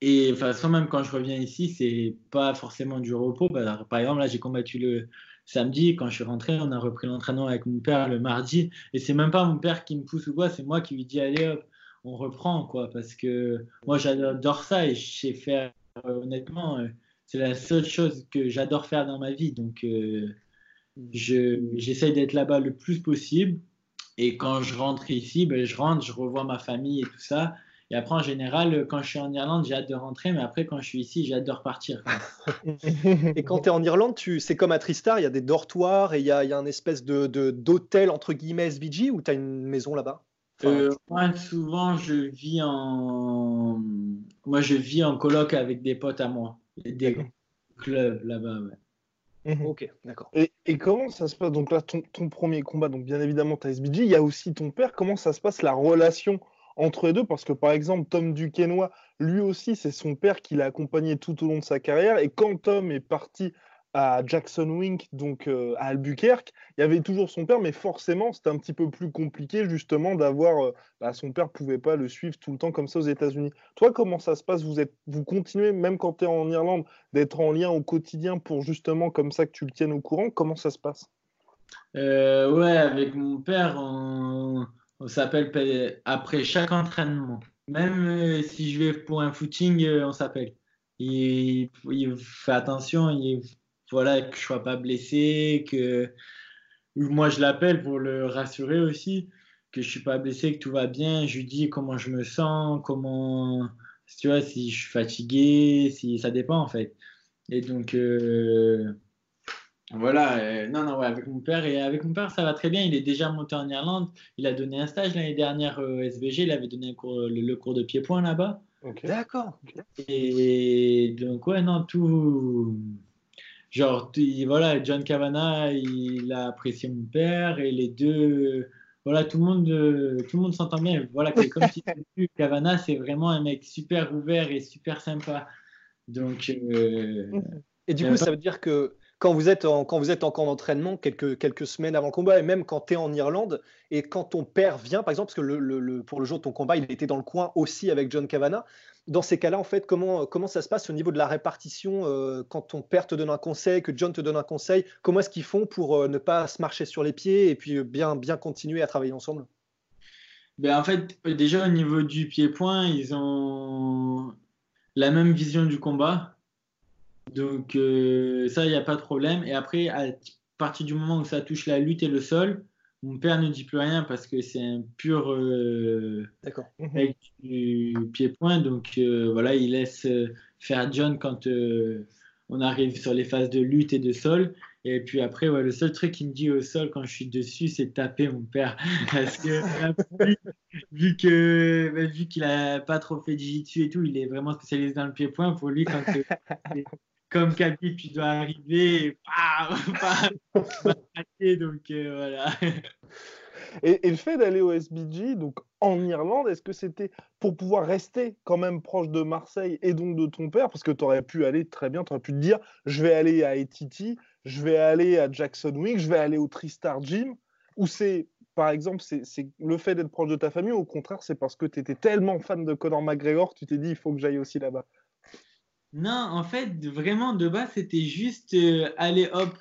[SPEAKER 3] Et enfin, soit même quand je reviens ici, c'est pas forcément du repos. Par par exemple, là, j'ai combattu le samedi. Quand je suis rentré, on a repris l'entraînement avec mon père le mardi. Et c'est même pas mon père qui me pousse ou quoi, c'est moi qui lui dis allez hop, on reprend quoi. Parce que moi, j'adore ça et je sais faire, euh, honnêtement, euh, c'est la seule chose que j'adore faire dans ma vie. Donc, euh, je- j'essaye d'être là-bas le plus possible. Et quand je rentre ici, ben, je rentre, je revois ma famille et tout ça. Et après, en général, quand je suis en Irlande, j'ai hâte de rentrer, mais après, quand je suis ici, j'ai hâte de repartir. (laughs)
[SPEAKER 2] Et quand tu es en Irlande, tu, c'est comme à Tristar, il y a des dortoirs et il y a, y a un espèce de, de- d'hôtel entre guillemets SVG ou tu as une maison là-bas? Enfin,
[SPEAKER 3] Euh, moi, souvent, je vis en, moi, je vis en coloc avec des potes à moi, des
[SPEAKER 2] D'accord.
[SPEAKER 3] clubs là-bas. ouais.
[SPEAKER 1] Mhm.
[SPEAKER 2] Ok, d'accord.
[SPEAKER 1] Et, et comment ça se passe? Donc là, ton, ton premier combat, donc bien évidemment, tu as SBG, il y a aussi ton père. Comment ça se passe la relation entre les deux Parce que par exemple, Tom Duquesnoy, lui aussi, c'est son père qui l'a accompagné tout au long de sa carrière. Et quand Tom est parti à Jackson Wink, donc euh, à Albuquerque, il y avait toujours son père, mais forcément, c'était un petit peu plus compliqué justement d'avoir. euh, bah, son père pouvait pas le suivre tout le temps comme ça aux États-Unis. Toi, comment ça se passe? Vous êtes, vous continuez, même quand tu es en Irlande, d'être en lien au quotidien pour justement comme ça que tu le tiennes au courant? Comment ça se passe?
[SPEAKER 3] Euh, ouais, avec mon père, on, on s'appelle pe- après chaque entraînement. Même euh, si je vais pour un footing, euh, on s'appelle. Il, fait attention, il, voilà, que je sois pas blessé, que moi je l'appelle pour le rassurer aussi, que je suis pas blessé, que tout va bien. Je lui dis comment je me sens, comment, tu vois, si je suis fatigué, si ça dépend en fait. Et donc, euh, voilà, euh, non, non, ouais, avec mon père. Et avec mon père, ça va très bien. Il est déjà monté en Irlande. Il a donné un stage l'année dernière au SVG. Il avait donné un cours- le, le cours de pied-point là-bas.
[SPEAKER 2] D'accord.
[SPEAKER 3] Et donc, ouais, non, tout. Genre, voilà, John Cavana, il a apprécié mon père. Et les deux. Voilà, tout le monde, euh, tout le monde s'entend bien. Voilà, que comme tu l'as vu, Cavana, c'est vraiment un mec super ouvert et super sympa. Donc, euh,
[SPEAKER 2] Et du
[SPEAKER 3] Euh,
[SPEAKER 2] coup,
[SPEAKER 3] pas-
[SPEAKER 2] ça veut dire que quand vous êtes en, quand vous êtes en camp d'entraînement quelques, quelques semaines avant le combat, et même quand tu es en Irlande, et quand ton père vient, par exemple, parce que le, le- pour le jour de ton combat, il était dans le coin aussi avec John Cavana, dans ces cas-là, en fait, comment, comment ça se passe au niveau de la répartition euh, quand ton père te donne un conseil, que John te donne un conseil Comment est-ce qu'ils font pour euh, ne pas se marcher sur les pieds et puis euh, bien, bien continuer à travailler ensemble?
[SPEAKER 3] Ben, en fait, déjà au niveau du pied-point, ils ont la même vision du combat. Donc, euh, ça, il n'y a pas de problème. Et après, à partir du moment où ça touche la lutte et le sol, mon père ne dit plus rien parce que c'est un pur euh,
[SPEAKER 2] D'accord.
[SPEAKER 3] mec du pied-point. Donc, euh, voilà, il laisse faire John quand on arrive sur les phases de lutte et de sol. Et puis après, ouais, le seul truc qu'il me dit au sol quand je suis dessus, c'est de taper mon père. (laughs) Parce que vu, que bah, vu qu'il a pas trop fait de jiu-jitsu et tout, il est vraiment spécialisé dans le pied-point. Pour lui, quand (laughs) comme Khabib, tu dois arriver. (laughs) Donc euh, voilà.
[SPEAKER 1] Et, le fait d'aller au SBG, donc en Irlande, est-ce que c'était pour pouvoir rester quand même proche de Marseille et donc de ton père? Parce que tu aurais pu aller très bien, tu aurais pu te dire je vais aller à Etiti, je vais aller à Jackson Wing, je vais aller au Tristar Gym, ou c'est par exemple c'est le fait d'être proche de ta famille, ou au contraire c'est parce que tu étais tellement fan de Conor McGregor tu t'es dit il faut que j'aille aussi là-bas?
[SPEAKER 3] Non, en fait, vraiment, de base, c'était juste euh, allez hop,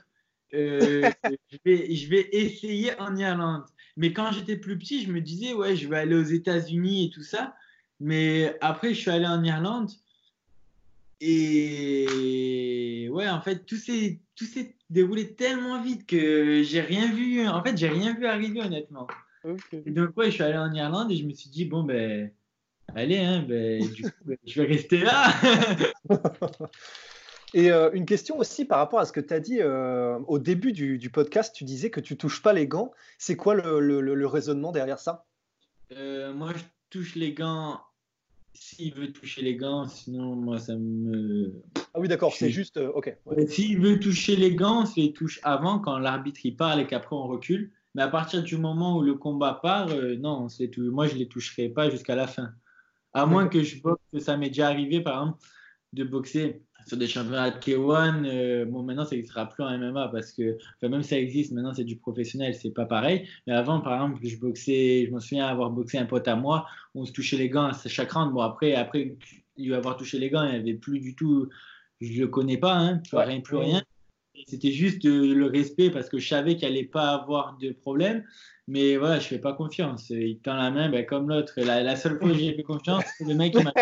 [SPEAKER 3] euh, (laughs) je, vais, je vais essayer en Irlande. Mais quand j'étais plus petit, je me disais, ouais, je vais aller aux États-Unis et tout ça. Mais après, je suis allé en Irlande. Et ouais, en fait, tout s'est tout s'est déroulé tellement vite que j'ai rien vu. En fait, j'ai rien vu arriver, honnêtement. Et donc, ouais, je suis allé en Irlande et je me suis dit, bon, ben, allez, hein, ben, du coup, ben, je vais rester là. (laughs)
[SPEAKER 2] Et euh, une question aussi par rapport à ce que tu as dit euh, au début du, du podcast, tu disais que tu touches pas les gants. C'est quoi le, le- le- le raisonnement derrière ça?
[SPEAKER 3] Euh, moi, je touche les gants s'il veut toucher les gants, sinon, moi, ça me.
[SPEAKER 2] Ah oui, d'accord, c'est juste. ok. ouais.
[SPEAKER 3] S'il veut toucher les gants, se les touche avant, quand l'arbitre il parle et qu'après on recule. Mais à partir du moment où le combat part, non, c'est tout. moi je les toucherai pas jusqu'à la fin. À moins que je boxe, ça m'est déjà arrivé par exemple de boxer sur des championnats de K1. Euh, bon, maintenant, ça n'existera plus en MMA parce que, enfin, même ça existe, maintenant, c'est du professionnel, c'est pas pareil. Mais avant, par exemple, je boxais, je me souviens avoir boxé un pote à moi, on se touchait les gants à chaque round. Bon, après, après, il va avoir touché les gants, il n'y avait plus du tout, je le connais pas, hein, rien, plus rien. C'était juste euh, le respect parce que je savais qu'il n'allait pas avoir de problème. Mais voilà, je fais pas confiance. Il tend la main, ben, comme l'autre. La, la, seule fois que j'ai fait confiance, c'est le mec qui m'a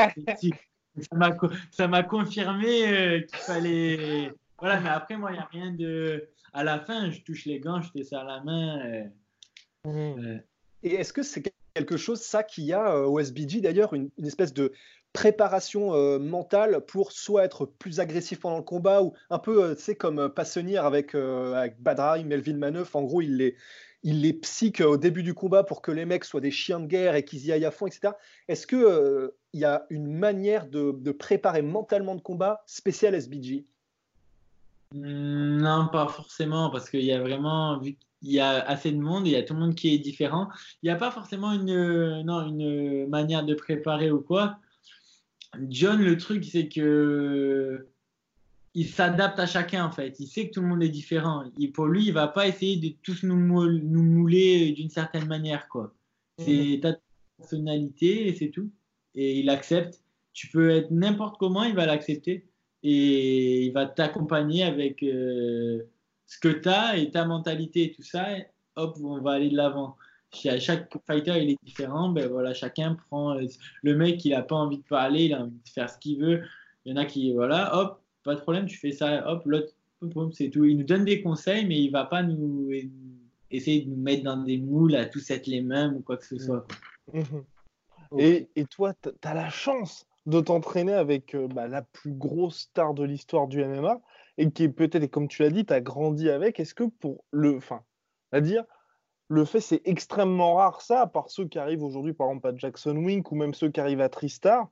[SPEAKER 3] (laughs) ça m'a confirmé euh, qu'il fallait. Voilà, mais après, moi, il n'y a rien de. À la fin, je touche les gants, je fais ça à la main. Euh,
[SPEAKER 2] mmh. euh. Et est-ce que c'est quelque chose, ça, qu'il y a au SBG d'ailleurs, une, espèce de préparation mentale pour soit être plus agressif pendant le combat ou un peu, tu sais, comme Passenier avec, avec Badra, Melvin Maneuf, en gros, il les, il les psyche au début du combat pour que les mecs soient des chiens de guerre et qu'ils y aillent à fond, etc. Est-ce qu'il euh, y a une manière de, préparer mentalement de combat spécial SBG
[SPEAKER 3] hmm, Non, pas forcément, parce qu'il y a vraiment, qu'il y a assez de monde, il y a tout le monde qui est différent, il n'y a pas forcément une, non, une manière de préparer ou quoi. John, le truc, c'est que il s'adapte à chacun en fait. Il sait que tout le monde est différent. Et pour lui, il va pas essayer de tous nous, nous mouler d'une certaine manière quoi. C'est mhm. ta personnalité et c'est tout. Et il accepte. Tu peux être n'importe comment, il va l'accepter et il va t'accompagner avec euh, ce que tu as et ta mentalité et tout ça. hop, on va aller de l'avant. Chaque fighter il est différent. Ben voilà, chacun prend euh, le mec il a pas envie de parler, il a envie de faire ce qu'il veut. Il y en a qui voilà, hop, pas de problème, tu fais ça, hop, l'autre, c'est tout. Il nous donne des conseils, mais il va pas nous essayer de nous mettre dans des moules à tous être les mêmes ou quoi que ce soit.
[SPEAKER 1] Mhm. Et, et, toi, tu as la chance de t'entraîner avec euh, bah, la plus grosse star de l'histoire du MMA et qui est peut-être, comme tu l'as dit, tu as grandi avec. Est-ce que pour le. Enfin, à dire, le fait, c'est extrêmement rare, ça, à part ceux qui arrivent aujourd'hui, par exemple, à Jackson Wink ou même ceux qui arrivent à Tristar,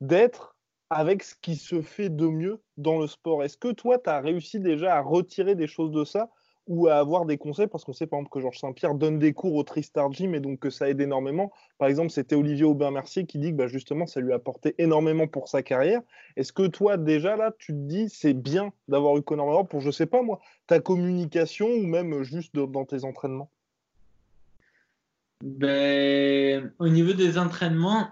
[SPEAKER 1] d'être avec ce qui se fait de mieux dans le sport. Est-ce que toi, tu as réussi déjà à retirer des choses de ça ou à avoir des conseils? Parce qu'on sait par exemple que Georges Saint-Pierre donne des cours au Tristar Gym et donc que ça aide énormément. Par exemple, c'était Olivier Aubin-Mercier qui dit que bah, justement, ça lui a apporté énormément pour sa carrière. Est-ce que toi, déjà là, tu te dis c'est bien d'avoir eu Conor pour, je sais pas moi, ta communication ou même juste dans tes entraînements?
[SPEAKER 3] Ben, Au niveau des entraînements,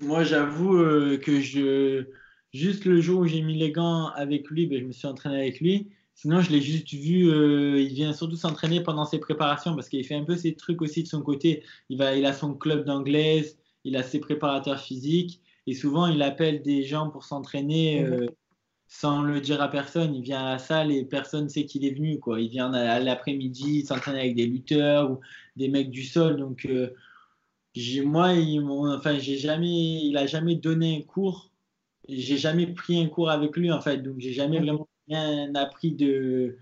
[SPEAKER 3] moi, j'avoue euh, que je, juste le jour où j'ai mis les gants avec lui, ben, je me suis entraîné avec lui. Sinon, je l'ai juste vu, euh, il vient surtout s'entraîner pendant ses préparations parce qu'il fait un peu ses trucs aussi de son côté. Il, a son club d'anglaise, il a ses préparateurs physiques et souvent il appelle des gens pour s'entraîner euh, sans le dire à personne. Il vient à la salle et personne ne sait qu'il est venu. Quoi. Il vient à l'après-midi s'entraîner avec des lutteurs ou des mecs du sol. Donc, moi, il, enfin, j'ai jamais, il a jamais donné un cours. J'ai jamais pris un cours avec lui, en fait. Donc, j'ai jamais vraiment rien appris de,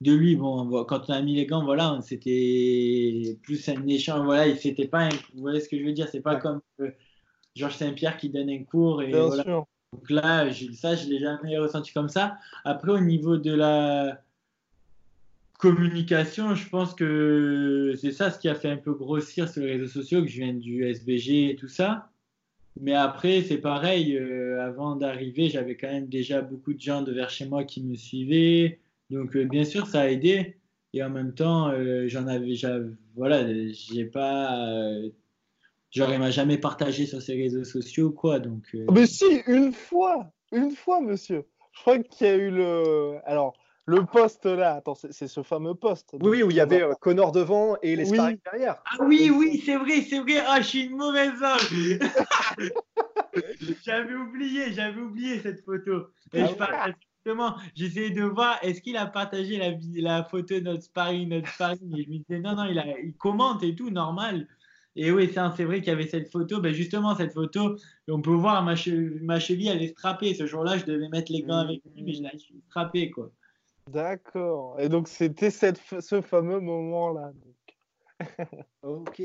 [SPEAKER 3] de lui. Bon, quand on a mis les gants, voilà, c'était plus un échange. Voilà, c'était pas, vous voyez ce que je veux dire, c'est pas comme euh, Georges Saint-Pierre qui donne un cours et voilà. Donc là, ça, je l'ai jamais ressenti comme ça. Après, au niveau de la communication, je pense que c'est ça ce qui a fait un peu grossir sur les réseaux sociaux, que je viens du SBG et tout ça. Mais après, c'est pareil, euh, avant d'arriver, j'avais quand même déjà beaucoup de gens de vers chez moi qui me suivaient. Donc, euh, bien sûr, ça a aidé. Et en même temps, euh, j'en avais, voilà, j'ai pas, genre, m'a jamais partagé sur ces réseaux sociaux, quoi. Donc,
[SPEAKER 1] Mais si, une fois, une fois, monsieur. Je crois qu'il y a eu le. Alors, le poste là, attends, c'est ce fameux poste.
[SPEAKER 2] Oui, où il y avait euh, Connor devant et les derrière.
[SPEAKER 3] Ah oui, oui, c'est vrai, c'est vrai. Ah, je suis une mauvaise homme. (laughs) j'avais oublié, j'avais oublié cette photo. Et ah je justement, j'essayais de voir est-ce qu'il a partagé la, la photo de notre sparring, notre sparring? Et je me disais non, non, il, a, il commente et tout, normal. Et oui, c'est vrai qu'il y avait cette photo. Ben justement, cette photo, on peut voir ma, ma cheville, elle est strappée. Ce jour-là, je devais mettre les gants avec lui, mais je l'ai strappée, quoi.
[SPEAKER 1] D'accord. Et donc, c'était ce fameux moment-là. (laughs)
[SPEAKER 2] ok.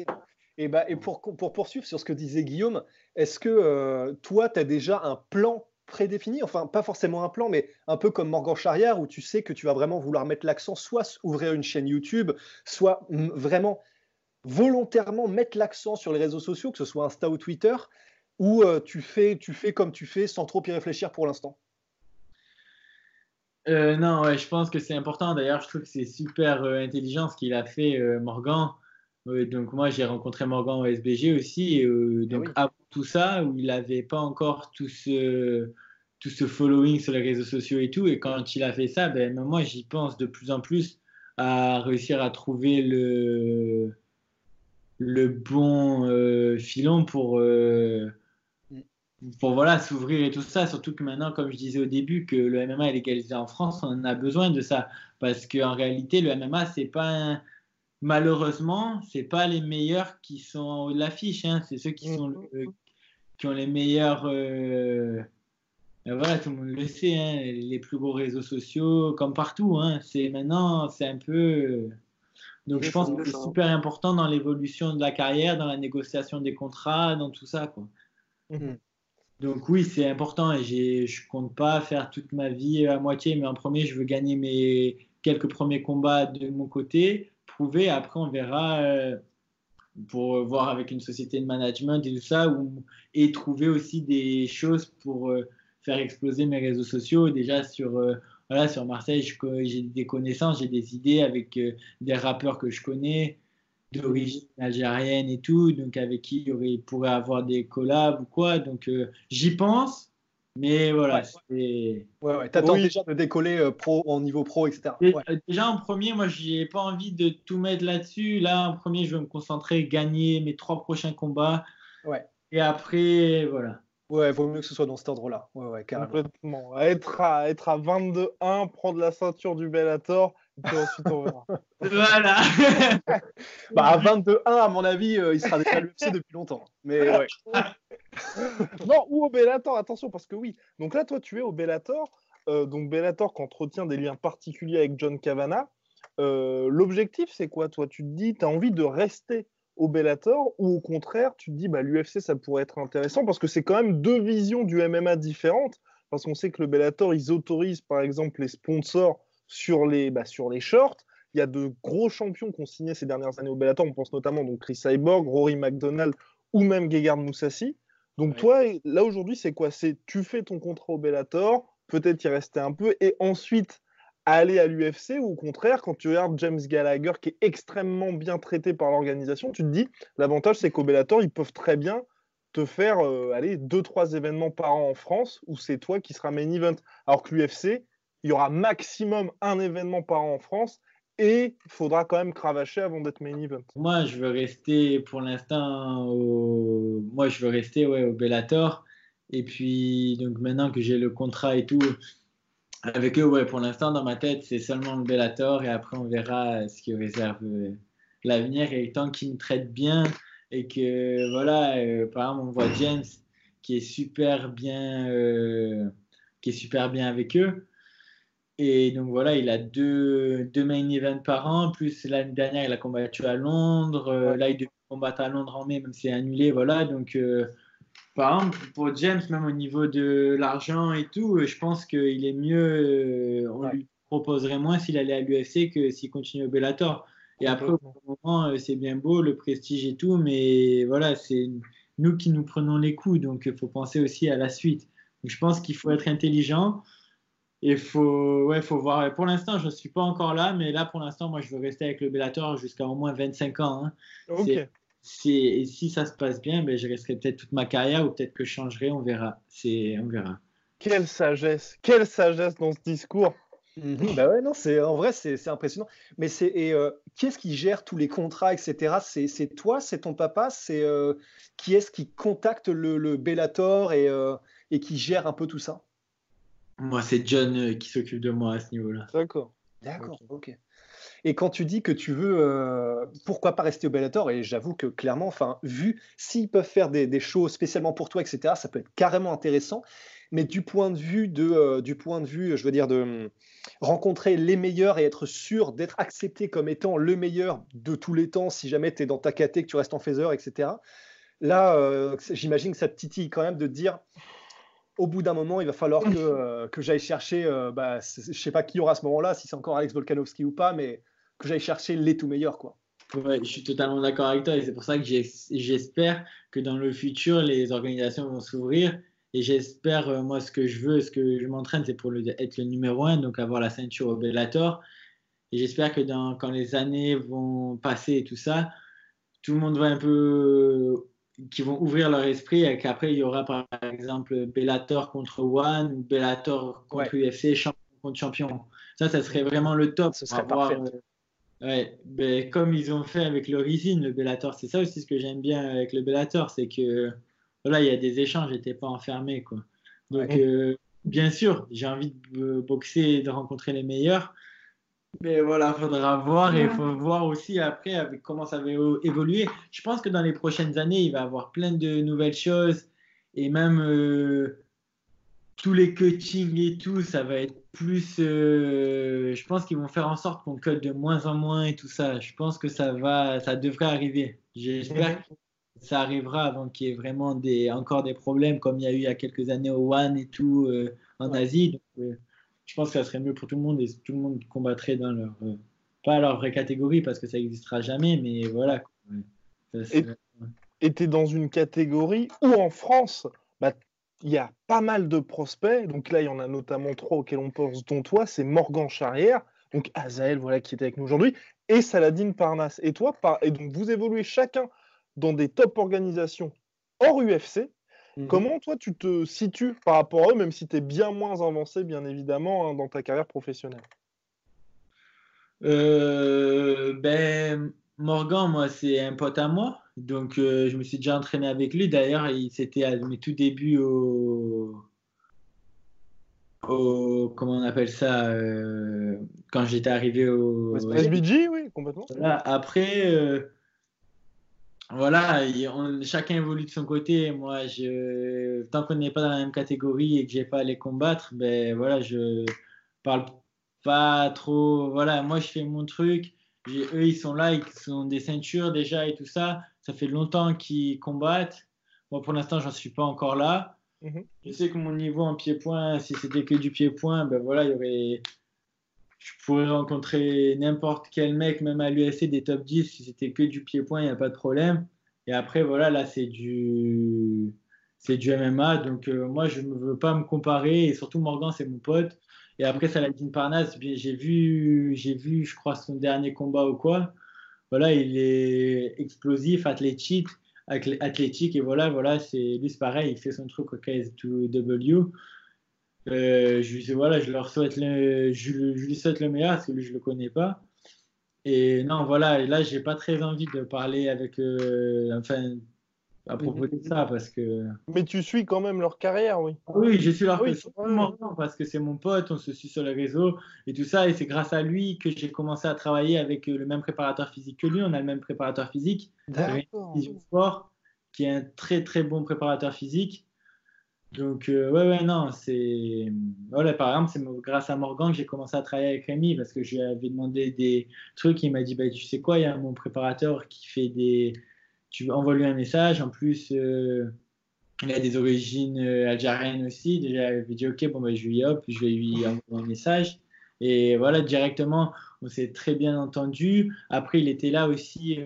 [SPEAKER 2] Et, bah, et pour, pour, poursuivre sur ce que disait Guillaume, est-ce que euh, toi, tu as déjà un plan prédéfini, enfin pas forcément un plan, mais un peu comme Morgan Charrière, où tu sais que tu vas vraiment vouloir mettre l'accent, soit ouvrir une chaîne YouTube, soit vraiment volontairement mettre l'accent sur les réseaux sociaux, que ce soit Insta ou Twitter, ou euh, tu, fais, tu fais comme tu fais sans trop y réfléchir pour l'instant?
[SPEAKER 3] Euh, Non, ouais, je pense que c'est important. D'ailleurs, je trouve que c'est super euh, intelligent ce qu'il a fait, Morgan. donc moi, j'ai rencontré Morgan au SBG aussi. Ah donc avant tout ça, où il n'avait pas encore tout ce, tout ce following sur les réseaux sociaux et tout. Et quand il a fait ça, ben, moi, j'y pense de plus en plus à réussir à trouver le le bon euh, filon pour, euh, pour voilà, s'ouvrir et tout ça. Surtout que maintenant, comme je disais au début, que le MMA est légalisé en France, on a besoin de ça. Parce qu'en réalité, le MMA, c'est pas malheureusement, c'est pas les meilleurs qui sont en haut de l'affiche. Hein. C'est ceux qui, sont mm-hmm. qui ont les meilleurs. Euh, voilà, tout le monde le sait, hein, les plus gros réseaux sociaux, comme partout. Hein. C'est maintenant, c'est un peu donc je pense que c'est super important dans l'évolution de la carrière, dans la négociation des contrats, dans tout ça. Quoi. Mhm. Donc oui, c'est important et je compte pas faire toute ma vie à moitié, mais en premier, je veux gagner mes quelques premiers combats de mon côté, prouver, après on verra euh, pour voir avec une société de management et tout ça, et trouver aussi des choses pour euh, faire exploser mes réseaux sociaux, déjà sur euh, voilà, sur Marseille, j'ai des connaissances, j'ai des idées avec euh, des rappeurs que je connais, d'origine algérienne et tout, donc avec qui il pourrait avoir des collabs ou quoi. Donc euh, j'y pense, mais voilà.
[SPEAKER 2] Ouais, ouais, T'attends déjà de décoller euh, pro, en niveau pro, etc.
[SPEAKER 3] déjà en premier, moi, j'ai pas envie de tout mettre là-dessus. Là, en premier, je vais me concentrer, gagner mes trois prochains combats.
[SPEAKER 2] Ouais.
[SPEAKER 3] Et après, voilà.
[SPEAKER 2] Ouais, vaut mieux que ce soit dans cet ordre-là. Ouais, ouais, carrément.
[SPEAKER 1] Complètement. Être à, être à 22-1, prendre la ceinture du Bellator, et puis ensuite on verra. (laughs)
[SPEAKER 3] voilà. (laughs)
[SPEAKER 2] bah, à 22-1, à mon avis, euh, il sera déjà à l'UFC depuis longtemps. Mais ouais. (laughs)
[SPEAKER 1] non, ou au Bellator, attention, parce que oui. Donc là, toi, tu es au Bellator. Euh, donc Bellator qui entretient des liens particuliers avec John Cavana. Euh, l'objectif, c'est quoi, toi? Tu te dis, tu as envie de rester au Bellator ou au contraire, tu te dis bah, l'UFC ça pourrait être intéressant parce que c'est quand même deux visions du MMA différentes parce qu'on sait que le Bellator ils autorisent par exemple les sponsors sur les, bah, sur les shorts. Il y a de gros champions qui ont signé ces dernières années au Bellator. On pense notamment donc Chris Cyborg, Rory McDonald ou même Gegard Moussassi. Donc toi, là aujourd'hui, c'est quoi? C'est tu fais ton contrat au Bellator, peut-être y rester un peu, et ensuite aller à l'UFC ou au contraire, quand tu regardes James Gallagher qui est extrêmement bien traité par l'organisation, tu te dis l'avantage c'est qu'au Bellator, ils peuvent très bien te faire euh, aller deux trois événements par an en France où c'est toi qui seras main event. Alors que l'UFC, il y aura maximum un événement par an en France et il faudra quand même cravacher avant d'être main event.
[SPEAKER 3] Moi, je veux rester pour l'instant au... au Bellator et puis donc maintenant que j'ai le contrat et tout, avec eux, ouais, pour l'instant, dans ma tête, c'est seulement le Bellator et après, on verra ce qui réserve euh, l'avenir. Et tant qu'ils me traitent bien et que, voilà, euh, par exemple, on voit James qui est super bien, euh, qui est super bien avec eux. Et donc voilà, il a deux, deux main events par an, plus l'année dernière, il a combattu à Londres. Là, il devait combattre à Londres en mai, même si c'est annulé. Voilà, donc par exemple, pour James, même au niveau de l'argent et tout, euh, je pense qu'il est mieux, euh, on lui proposerait moins s'il allait à l'UFC que s'il continue au Bellator. Et après, au moment, euh, c'est bien beau, le prestige et tout, mais voilà, c'est nous qui nous prenons les coups, donc il faut penser aussi à la suite. Donc, je pense qu'il faut être intelligent et faut, ouais, faut voir. Pour l'instant, je ne suis pas encore là, mais là, pour l'instant, moi, je veux rester avec le Bellator jusqu'à au moins 25 ans. Hein. Si, si ça se passe bien, ben, je resterai peut-être toute ma carrière ou peut-être que je changerai, on verra. C'est, on verra.
[SPEAKER 1] Quelle sagesse, quelle sagesse dans ce discours.
[SPEAKER 2] Mhm. bah ouais, non, c'est en vrai, c'est impressionnant. Mais c'est et euh, qui est-ce qui gère tous les contrats, etc. C'est toi, c'est ton papa, c'est euh, qui est-ce qui contacte le, le Bellator et, euh, et qui gère un peu tout ça?
[SPEAKER 3] Moi, c'est John qui s'occupe de moi à ce niveau-là.
[SPEAKER 1] D'accord.
[SPEAKER 2] D'accord, ok. Et quand tu dis que tu veux, euh, pourquoi pas rester au Bellator, et j'avoue que clairement, enfin, vu s'ils peuvent faire des, des, choses spécialement pour toi, etc., ça peut être carrément intéressant. Mais du point de vue de, euh, du point de vue, je veux dire, de hum, rencontrer les meilleurs et être sûr d'être accepté comme étant le meilleur de tous les temps, si jamais tu es dans ta caté, que tu restes en phaser, etc. Là, euh, j'imagine que ça te titille quand même de dire au bout d'un moment, il va falloir que, que j'aille chercher, bah, je sais pas qui y aura à ce moment-là, si c'est encore Alex Volkanovski ou pas, mais que j'aille chercher les tout meilleurs. Quoi.
[SPEAKER 3] je suis totalement d'accord avec toi et c'est pour ça que j'espère que dans le futur, les organisations vont s'ouvrir. Et j'espère, moi, ce que je veux, ce que je m'entraîne, c'est pour être le numéro un, donc avoir la ceinture au Bellator. Et j'espère que dans, quand les années vont passer et tout ça, tout le monde va un peu. Qui vont ouvrir leur esprit et qu'après, il y aura par exemple Bellator contre One ou Bellator contre UFC, champion contre champion. Ça, ça serait vraiment le top.
[SPEAKER 2] Ce serait parfait.
[SPEAKER 3] Euh, ouais, ben, comme ils ont fait avec l'origine, le Bellator, c'est ça aussi ce que j'aime bien avec le Bellator, c'est que voilà, il y a des échanges, j'étais pas enfermé quoi. Donc euh, bien sûr, j'ai envie de boxer et de rencontrer les meilleurs, mais voilà, faudra voir et il faut voir aussi après avec comment ça va évoluer. Je pense que dans les prochaines années, il va y avoir plein de nouvelles choses et même euh, tous les coachings et tout, ça va être plus. Euh, je pense qu'ils vont faire en sorte qu'on cut de moins en moins et tout ça. Je pense que ça va, ça devrait arriver. J'espère que ça arrivera avant qu'il y ait vraiment des, encore des problèmes comme il y a eu il y a quelques années au One et tout euh, en Asie je pense que ça serait mieux pour tout le monde et tout le monde combattrait dans leur euh, pas leur vraie catégorie parce que ça n'existera jamais, mais voilà.
[SPEAKER 1] et tu es dans une catégorie où en France, bah, il y a pas mal de prospects. Donc là, il y en a notamment trois auxquels on pense, dont toi, c'est Morgan Charrière, donc Azael, voilà, qui est avec nous aujourd'hui, et Saladin Parnasse. Et toi, par... et donc vous évoluez chacun dans des top organisations hors UFC. Mmh Comment toi tu te situes par rapport à eux, même si tu es bien moins avancé, bien évidemment, hein, dans ta carrière professionnelle?
[SPEAKER 3] Euh, ben, Morgan, moi, c'est un pote à moi. Donc, euh, je me suis déjà entraîné avec lui. D'ailleurs, c'était à mes tout débuts au. au comment on appelle ça euh, Quand j'étais arrivé au.
[SPEAKER 1] SBG, oui, complètement.
[SPEAKER 3] Après voilà, chacun évolue de son côté. Moi, je, tant qu'on n'est pas dans la même catégorie et que j'ai pas à les combattre, ben voilà, je parle pas trop. Voilà, moi je fais mon truc. Eux, ils sont là, ils ont des ceintures déjà et tout ça. Ça fait longtemps qu'ils combattent. Moi, pour l'instant, j'en suis pas encore là. Mhm. Je sais que mon niveau en pied-point, si c'était que du pied-point, ben voilà, il y aurait je pourrais rencontrer n'importe quel mec, même à l'UFC des top 10, si c'était que du pied-point, il n'y a pas de problème. Et après, voilà, là, c'est du, c'est du MMA. Donc, euh, moi, je ne veux pas me comparer. Et surtout, Morgan, c'est mon pote. Et après, Saladin Parnas, j'ai vu, j'ai vu, je crois, son dernier combat ou quoi. Voilà, il est explosif, athlétique, athlétique. Et voilà, voilà, c'est lui, c'est pareil, il fait son truc au KS2W. Euh, je, voilà, je, leur souhaite le, je, lui souhaite le meilleur parce que lui, je ne le connais pas. Et non, voilà, et là, j'ai pas très envie de parler avec, euh, enfin, à propos de ça parce que.
[SPEAKER 1] Mais tu suis quand même leur carrière, oui.
[SPEAKER 3] Oui, je suis leur carrière parce que c'est mon pote, on se suit sur les réseaux et tout ça, et c'est grâce à lui que j'ai commencé à travailler avec euh, le même préparateur physique que lui. On a le même préparateur physique, Sport, qui est un très très bon préparateur physique. Donc, euh, ouais, ouais, non, c'est. Voilà, par exemple, c'est grâce à Morgan que j'ai commencé à travailler avec Rémi parce que je lui avais demandé des trucs. Il m'a dit, bah, tu sais quoi, il y a mon préparateur qui fait des. Tu envoies-lui un message. En plus, euh, il a des origines euh, algériennes aussi. Déjà, il dit, ok, bon, bah, je lui hop, je vais lui envoyer un message. Et voilà, directement, on s'est très bien entendu. Après, il était là aussi,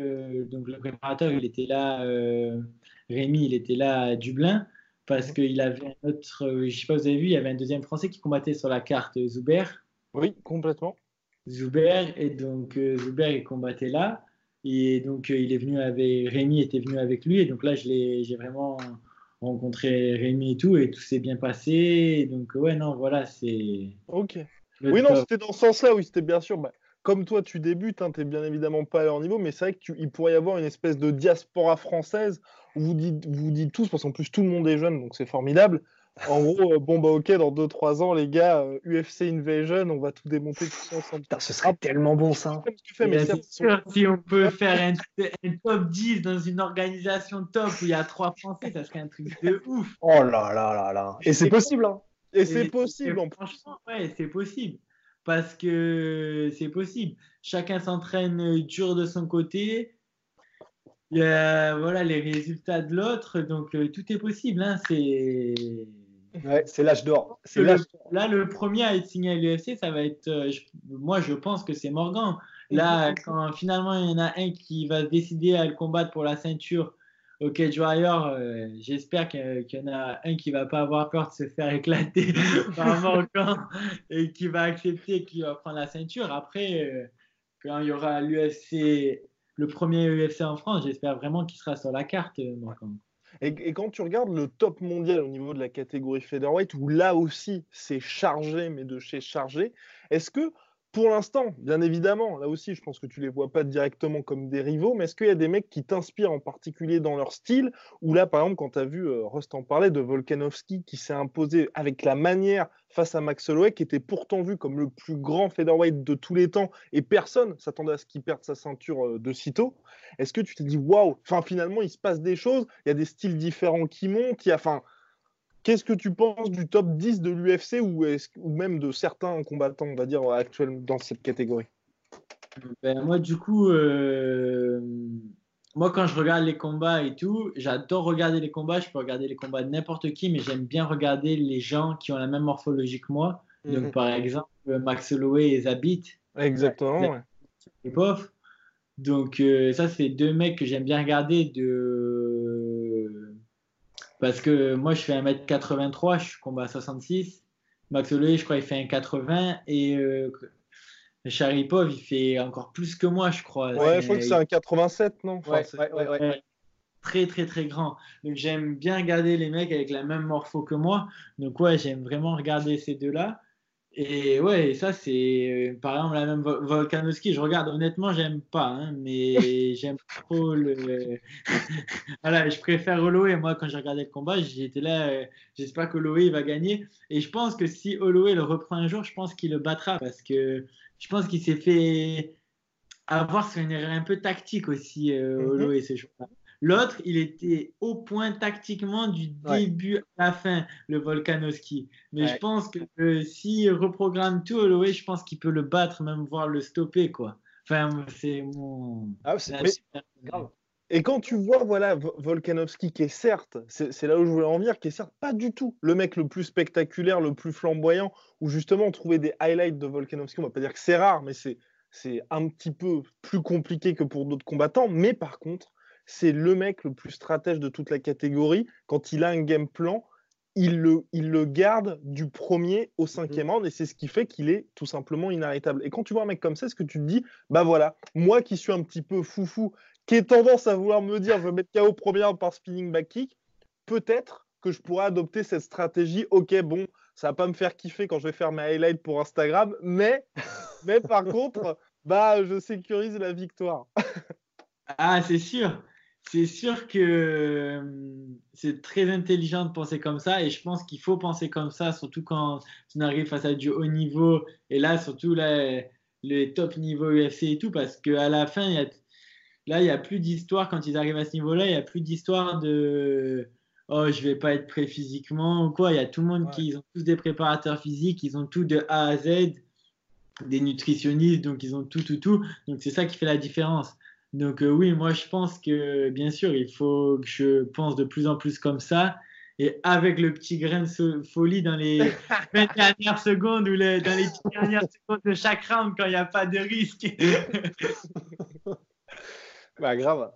[SPEAKER 3] donc le préparateur, il était là, Rémi, il était là à Dublin parce qu'il avait un autre, euh, je sais pas, vous avez vu, il y avait un deuxième Français qui combattait sur la carte Zuber.
[SPEAKER 1] Oui, complètement.
[SPEAKER 3] Zuber, et donc euh, Zuber, il combattait là. Et donc, euh, il est venu avec, Rémi était venu avec lui. Et donc là, j'ai vraiment rencontré Rémi et tout, et tout s'est bien passé. Et donc, ouais, non, voilà, c'est.
[SPEAKER 1] Ok. Oui, non, c'était dans ce sens-là, oui, c'était bien sûr. Bah, comme toi, tu débutes, hein, tu n'es bien évidemment pas à leur niveau, mais c'est vrai qu'il pourrait y avoir une espèce de diaspora française vous dites, vous dites tous, parce qu'en plus tout le monde est jeune, donc c'est formidable. En gros, euh, bon bah ok, dans 2-3 ans, les gars, UFC euh, Invasion, on va tout démonter tous ensemble.
[SPEAKER 2] Putain, ce serait tellement bon ça.
[SPEAKER 3] Si on peut faire un, top 10 dans une organisation top où il y a 3 Français, ça serait un truc de ouf.
[SPEAKER 2] Oh là là là là. Et c'est possible, hein.
[SPEAKER 1] Et, c'est possible. En
[SPEAKER 3] franchement, ouais, c'est possible. Parce que c'est possible. Chacun s'entraîne dur de son côté voilà les résultats de l'autre, donc euh, tout est possible. Hein, c'est
[SPEAKER 2] Ouais, c'est l'âge d'or. L'âge.
[SPEAKER 3] Là, le premier à être signé à l'UFC, ça va être. euh, je- moi, je pense que c'est Morgan. Là, quand finalement il y en a un qui va décider à le combattre pour la ceinture au Cage euh, j'espère qu'il y en a un qui va pas avoir peur de se faire éclater (laughs) par Morgan et qui va accepter qu'il va prendre la ceinture. Après, euh, quand il y aura l'UFC, le premier UFC en France, j'espère vraiment qu'il sera sur la carte, euh, Morgan.
[SPEAKER 1] Et, et quand tu regardes le top mondial au niveau de la catégorie featherweight, où là aussi c'est chargé, mais de chez chargé, est-ce que pour l'instant, bien évidemment, là aussi je pense que tu les vois pas directement comme des rivaux, mais est-ce qu'il y a des mecs qui t'inspirent en particulier dans leur style? Ou là par exemple, quand tu as vu, euh, en parlait, de Volkanovski qui s'est imposé avec la manière face à Max Holloway, qui était pourtant vu comme le plus grand featherweight de tous les temps, et personne s'attendait à ce qu'il perde sa ceinture euh, de sitôt. Est-ce que tu t'es dit waouh finalement, il se passe des choses. Il y a des styles différents qui montent. Il y a, enfin, qu'est-ce que tu penses du top 10 de l'UFC ou, même de certains combattants, on va dire, actuels dans cette catégorie?
[SPEAKER 3] Ben, moi, du coup, euh, moi, quand je regarde les combats et tout, j'adore regarder les combats. Je peux regarder les combats de n'importe qui, mais j'aime bien regarder les gens qui ont la même morphologie que moi. Donc,
[SPEAKER 1] Mhm.
[SPEAKER 3] par exemple, Max Holloway et Zabit,
[SPEAKER 1] Exactement.
[SPEAKER 3] Ouais. et Pof. Donc, euh, ça, c'est deux mecs que j'aime bien regarder de... parce que moi, je fais 1m83, je combat à 66. Max Holloway, je crois, il fait 1m80 et euh, Sharipov, il fait encore plus que moi, je crois.
[SPEAKER 1] Ouais, je crois que c'est un 87, non?
[SPEAKER 2] Ouais, ouais. Ouais.
[SPEAKER 3] très très très grand. Donc j'aime bien regarder les mecs avec la même morpho que moi. Donc ouais, j'aime vraiment regarder ces deux-là. Et ouais, ça c'est euh, par exemple la même Vol- Volkanovski. Je regarde honnêtement, j'aime pas, hein, mais (laughs) j'aime trop le. (laughs) voilà, je préfère Holloway. Moi, quand j'ai regardé le combat, j'étais là. euh, J'espère que Holloway va gagner. Et je pense que si Holloway le reprend un jour, je pense qu'il le battra parce que je pense qu'il s'est fait avoir sur une erreur un peu tactique aussi, euh,
[SPEAKER 1] Mhm.
[SPEAKER 3] Holloway, ces jours-là. L'autre, il était au point tactiquement du
[SPEAKER 2] Ouais.
[SPEAKER 3] début à la fin, le Volkanovski. Mais
[SPEAKER 2] Ouais.
[SPEAKER 3] je pense que euh, s'il reprogramme tout Holloway, je pense qu'il peut le battre, même voir le stopper, quoi. Enfin, c'est mon.
[SPEAKER 2] Ah, c'est- grave.
[SPEAKER 1] Et quand tu vois voilà, Vo- Volkanovski, qui est certes, c'est là où je voulais en venir, qui est certes pas du tout le mec le plus spectaculaire, le plus flamboyant, où justement trouver des highlights de Volkanovski, on va pas dire que c'est rare, mais c'est c'est un petit peu plus compliqué que pour d'autres combattants. Mais par contre, c'est le mec le plus stratège de toute la catégorie. Quand il a un game plan, il le, il le garde du premier au cinquième round, et c'est ce qui fait qu'il est tout simplement inarrêtable. Et quand tu vois un mec comme ça, est-ce que tu te dis, bah voilà, moi qui suis un petit peu foufou, qui ai tendance à vouloir me dire je vais mettre KO premier round par spinning back kick, peut-être que je pourrais adopter cette stratégie. Ok, bon, ça va pas me faire kiffer quand je vais faire mes highlights pour Instagram, mais, mais par (laughs) contre, bah je sécurise la victoire.
[SPEAKER 3] Ah, c'est sûr. C'est sûr que euh, c'est très intelligent de penser comme ça et je pense qu'il faut penser comme ça, surtout quand on arrive face à du haut niveau et là, surtout là, les top niveau UFC et tout, parce qu'à la fin, il y a, là, il n'y a plus d'histoire quand ils arrivent à ce niveau-là, il n'y a plus d'histoire de oh, je vais pas être prêt physiquement ou quoi. Il y a tout le monde
[SPEAKER 2] Ouais.
[SPEAKER 3] qui, ils ont tous des préparateurs physiques, ils ont tout de A à Z, des nutritionnistes, donc ils ont tout, tout, tout. Donc c'est ça qui fait la différence. Donc euh, oui, moi je pense que bien sûr, il faut que je pense de plus en plus comme ça. Et avec le petit grain de so- folie dans les (laughs) 20 dernières secondes ou les- dans les 10 dernières secondes de chaque round quand il n'y a pas de risque. (laughs)
[SPEAKER 2] Bah, grave.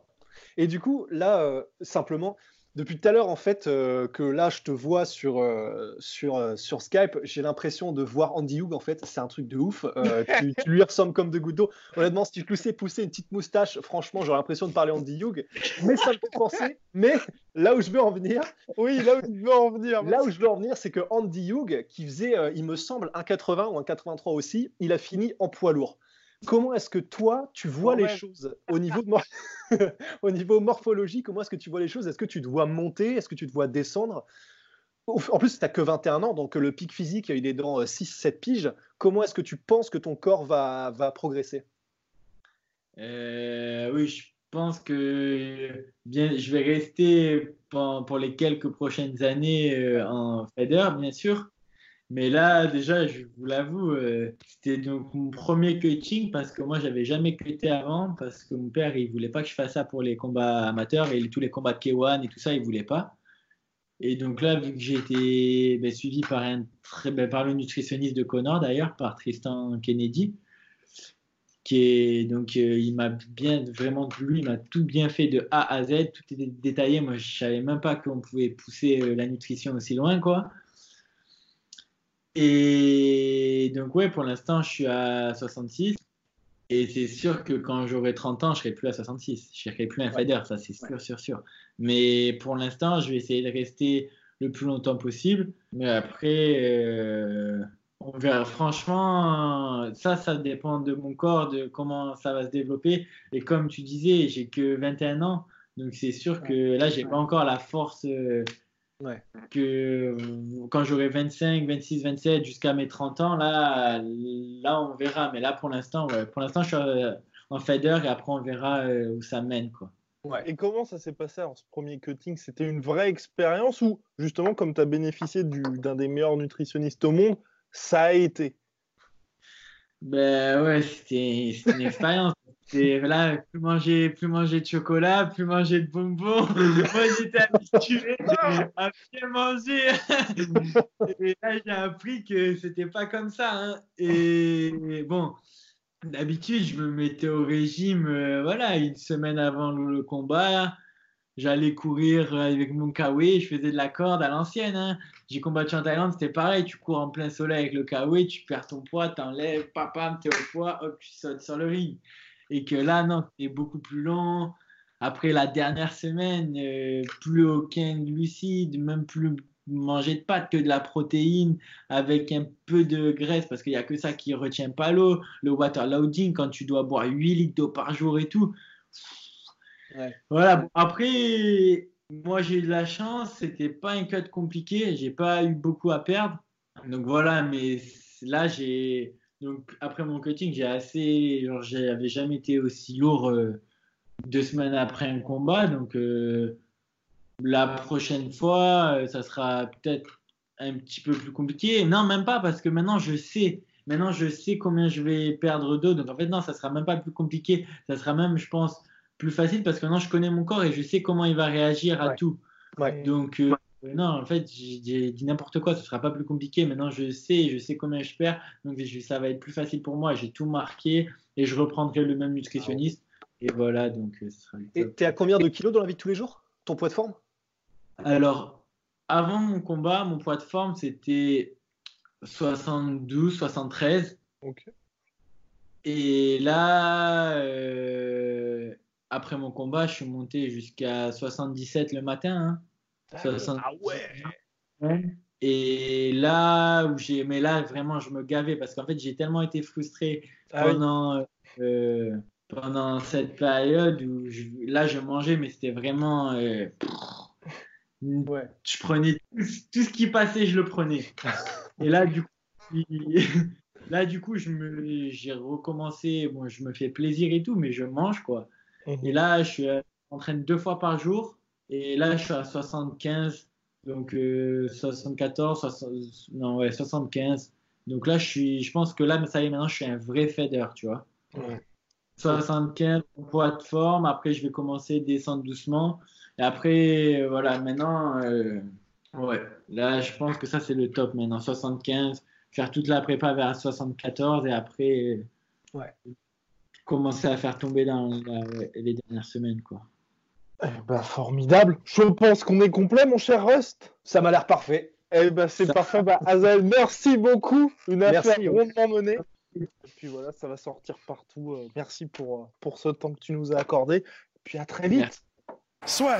[SPEAKER 2] Et du coup, là, euh, simplement, depuis tout à l'heure, en fait, euh, que là, je te vois sur, euh, sur, euh, sur Skype, j'ai l'impression de voir Andy Hugh, en fait, c'est un truc de ouf. (laughs) Tu, tu lui ressembles comme de gouttes d'eau. Honnêtement, si tu te laissais pousser une petite moustache, franchement, j'aurais l'impression de parler Andy Hugh. Mais ça me fait penser. Mais là où je veux en venir,
[SPEAKER 1] Oui, là où tu veux en venir.
[SPEAKER 2] Là où je veux en venir, c'est que Andy Hugh, qui faisait, il me semble, un 80 ou un 83 aussi, il a fini en poids lourd. Comment est-ce que toi, tu vois les choses au niveau, (laughs) au niveau morphologie Comment est-ce que tu vois les choses? Est-ce que tu te vois monter? Est-ce que tu te vois descendre? En plus, tu n'as que 21 ans, donc le pic physique, il est dans 6-7 piges. Comment est-ce que tu penses que ton corps va, va progresser?
[SPEAKER 3] Euh, oui, je pense que bien, je vais rester pour, pour les quelques prochaines années euh, en feather, bien sûr. Mais là, déjà, je vous l'avoue, euh, c'était donc mon premier coaching parce que moi, j'avais jamais cuté avant parce que mon père, il voulait pas que je fasse ça pour les combats amateurs et tous les combats de K1 et tout ça, il voulait pas. Et donc là, vu que j'ai été ben, suivi par, un très, ben, par le nutritionniste de Connor d'ailleurs, par Tristan Kennedy, qui est donc euh, il m'a bien vraiment lui, m'a tout bien fait de A à Z, tout est détaillé. Moi, je savais même pas qu'on pouvait pousser euh, la nutrition aussi loin, quoi. Et donc ouais, pour l'instant, je suis à 66. Et c'est sûr que quand j'aurai 30 ans, je serai plus à 66. Je serai plus un fader, ça c'est sûr, sûr, sûr. Mais pour l'instant, je vais essayer de rester le plus longtemps possible. Mais après, euh, on verra. Franchement, ça, ça dépend de mon corps, de comment ça va se développer. Et comme tu disais, j'ai que 21 ans. Donc c'est sûr que là, j'ai pas encore la force euh, que quand j'aurai 25, 26, 27 jusqu'à mes 30 ans, là, là on verra. Mais là, pour l'instant, pour l'instant, je suis euh, en fader et après, on verra euh, où ça mène. Quoi.
[SPEAKER 1] Et comment ça s'est passé en ce premier cutting? C'était une vraie expérience ou justement, comme tu as bénéficié d'un des meilleurs nutritionnistes au monde, ça a été?
[SPEAKER 3] Ben ouais, c'était une expérience. Là, plus manger, plus manger de chocolat, plus manger de bonbons. (laughs) Moi, j'étais habitué à bien manger. Et là, j'ai appris que c'était pas comme ça. Hein. Et bon, d'habitude, je me mettais au régime, euh, voilà, une semaine avant le combat j'allais courir avec mon kawaii, je faisais de la corde à l'ancienne. Hein. J'ai combattu en Thaïlande, c'était pareil, tu cours en plein soleil avec le kawaii, tu perds ton poids, t'enlèves, papa, t'es au poids, hop, tu sautes sur le ring. Et que là, non, c'est beaucoup plus long. Après la dernière semaine, euh, plus aucun glucide, même plus manger de pâtes que de la protéine avec un peu de graisse parce qu'il n'y a que ça qui retient pas l'eau. Le water loading, quand tu dois boire 8 litres d'eau par jour et tout, voilà. Après, moi j'ai eu de la chance, c'était pas un cut compliqué, j'ai pas eu beaucoup à perdre. Donc voilà, mais là j'ai donc après mon cutting, j'ai assez, genre j'avais jamais été aussi lourd euh, deux semaines après un combat, donc euh, la prochaine fois, euh, ça sera peut-être un petit peu plus compliqué. Non, même pas parce que maintenant je sais. Maintenant, je sais combien je vais perdre d'eau. Donc, en fait, non, ça sera même pas plus compliqué. Ça sera même, je pense, plus facile parce que maintenant je connais mon corps et je sais comment il va réagir à tout. Donc, euh, non, en fait, j'ai dit n'importe quoi, ce sera pas plus compliqué. Maintenant, je sais, je sais combien je perds, donc ça va être plus facile pour moi. J'ai tout marqué et je reprendrai le même nutritionniste. Et voilà, donc euh, ce sera
[SPEAKER 2] Et tu es à combien de kilos dans la vie de tous les jours? Ton poids de forme?
[SPEAKER 3] Alors, avant mon combat, mon poids de forme, c'était 72, 73. Ok. Et là, euh, après mon combat, je suis monté jusqu'à 77 le matin. Hein. Ah ouais Et là où j'ai, mais là vraiment, je me gavais parce qu'en fait, j'ai tellement été frustré ah pendant euh, pendant cette période où là, je mangeais, mais c'était vraiment euh, ouais. Je prenais tout, ce qui passait, je le prenais. (laughs) Et là, du coup, (laughs) là, du coup, je me, j'ai recommencé. Bon, je me fais plaisir et tout, mais je mange quoi. Mhm. Et là, je suis entraîne deux fois par jour. Et là, je suis à 75. Donc, 74, euh, non, ouais, 75. Donc là, je, suis, je pense que là, ça y est, maintenant, je suis un vrai feeder, tu vois. 75, poids de forme. Après, je vais commencer à descendre doucement. Et après, voilà, maintenant, euh, ouais, là, je pense que ça, c'est le top maintenant. 75, faire toute la prépa vers 74 et après, ouais commencer à faire tomber dans les dernières semaines. Quoi.
[SPEAKER 1] Eh ben, formidable. Je pense qu'on est complet, mon cher Rust.
[SPEAKER 2] Ça m'a l'air parfait.
[SPEAKER 1] Eh ben, c'est parfait. Bah, merci beaucoup. Une affaire rondement menée. Et puis voilà, ça va sortir partout. Euh, merci pour, euh, pour ce temps que tu nous as accordé. Et puis à très vite. Soit.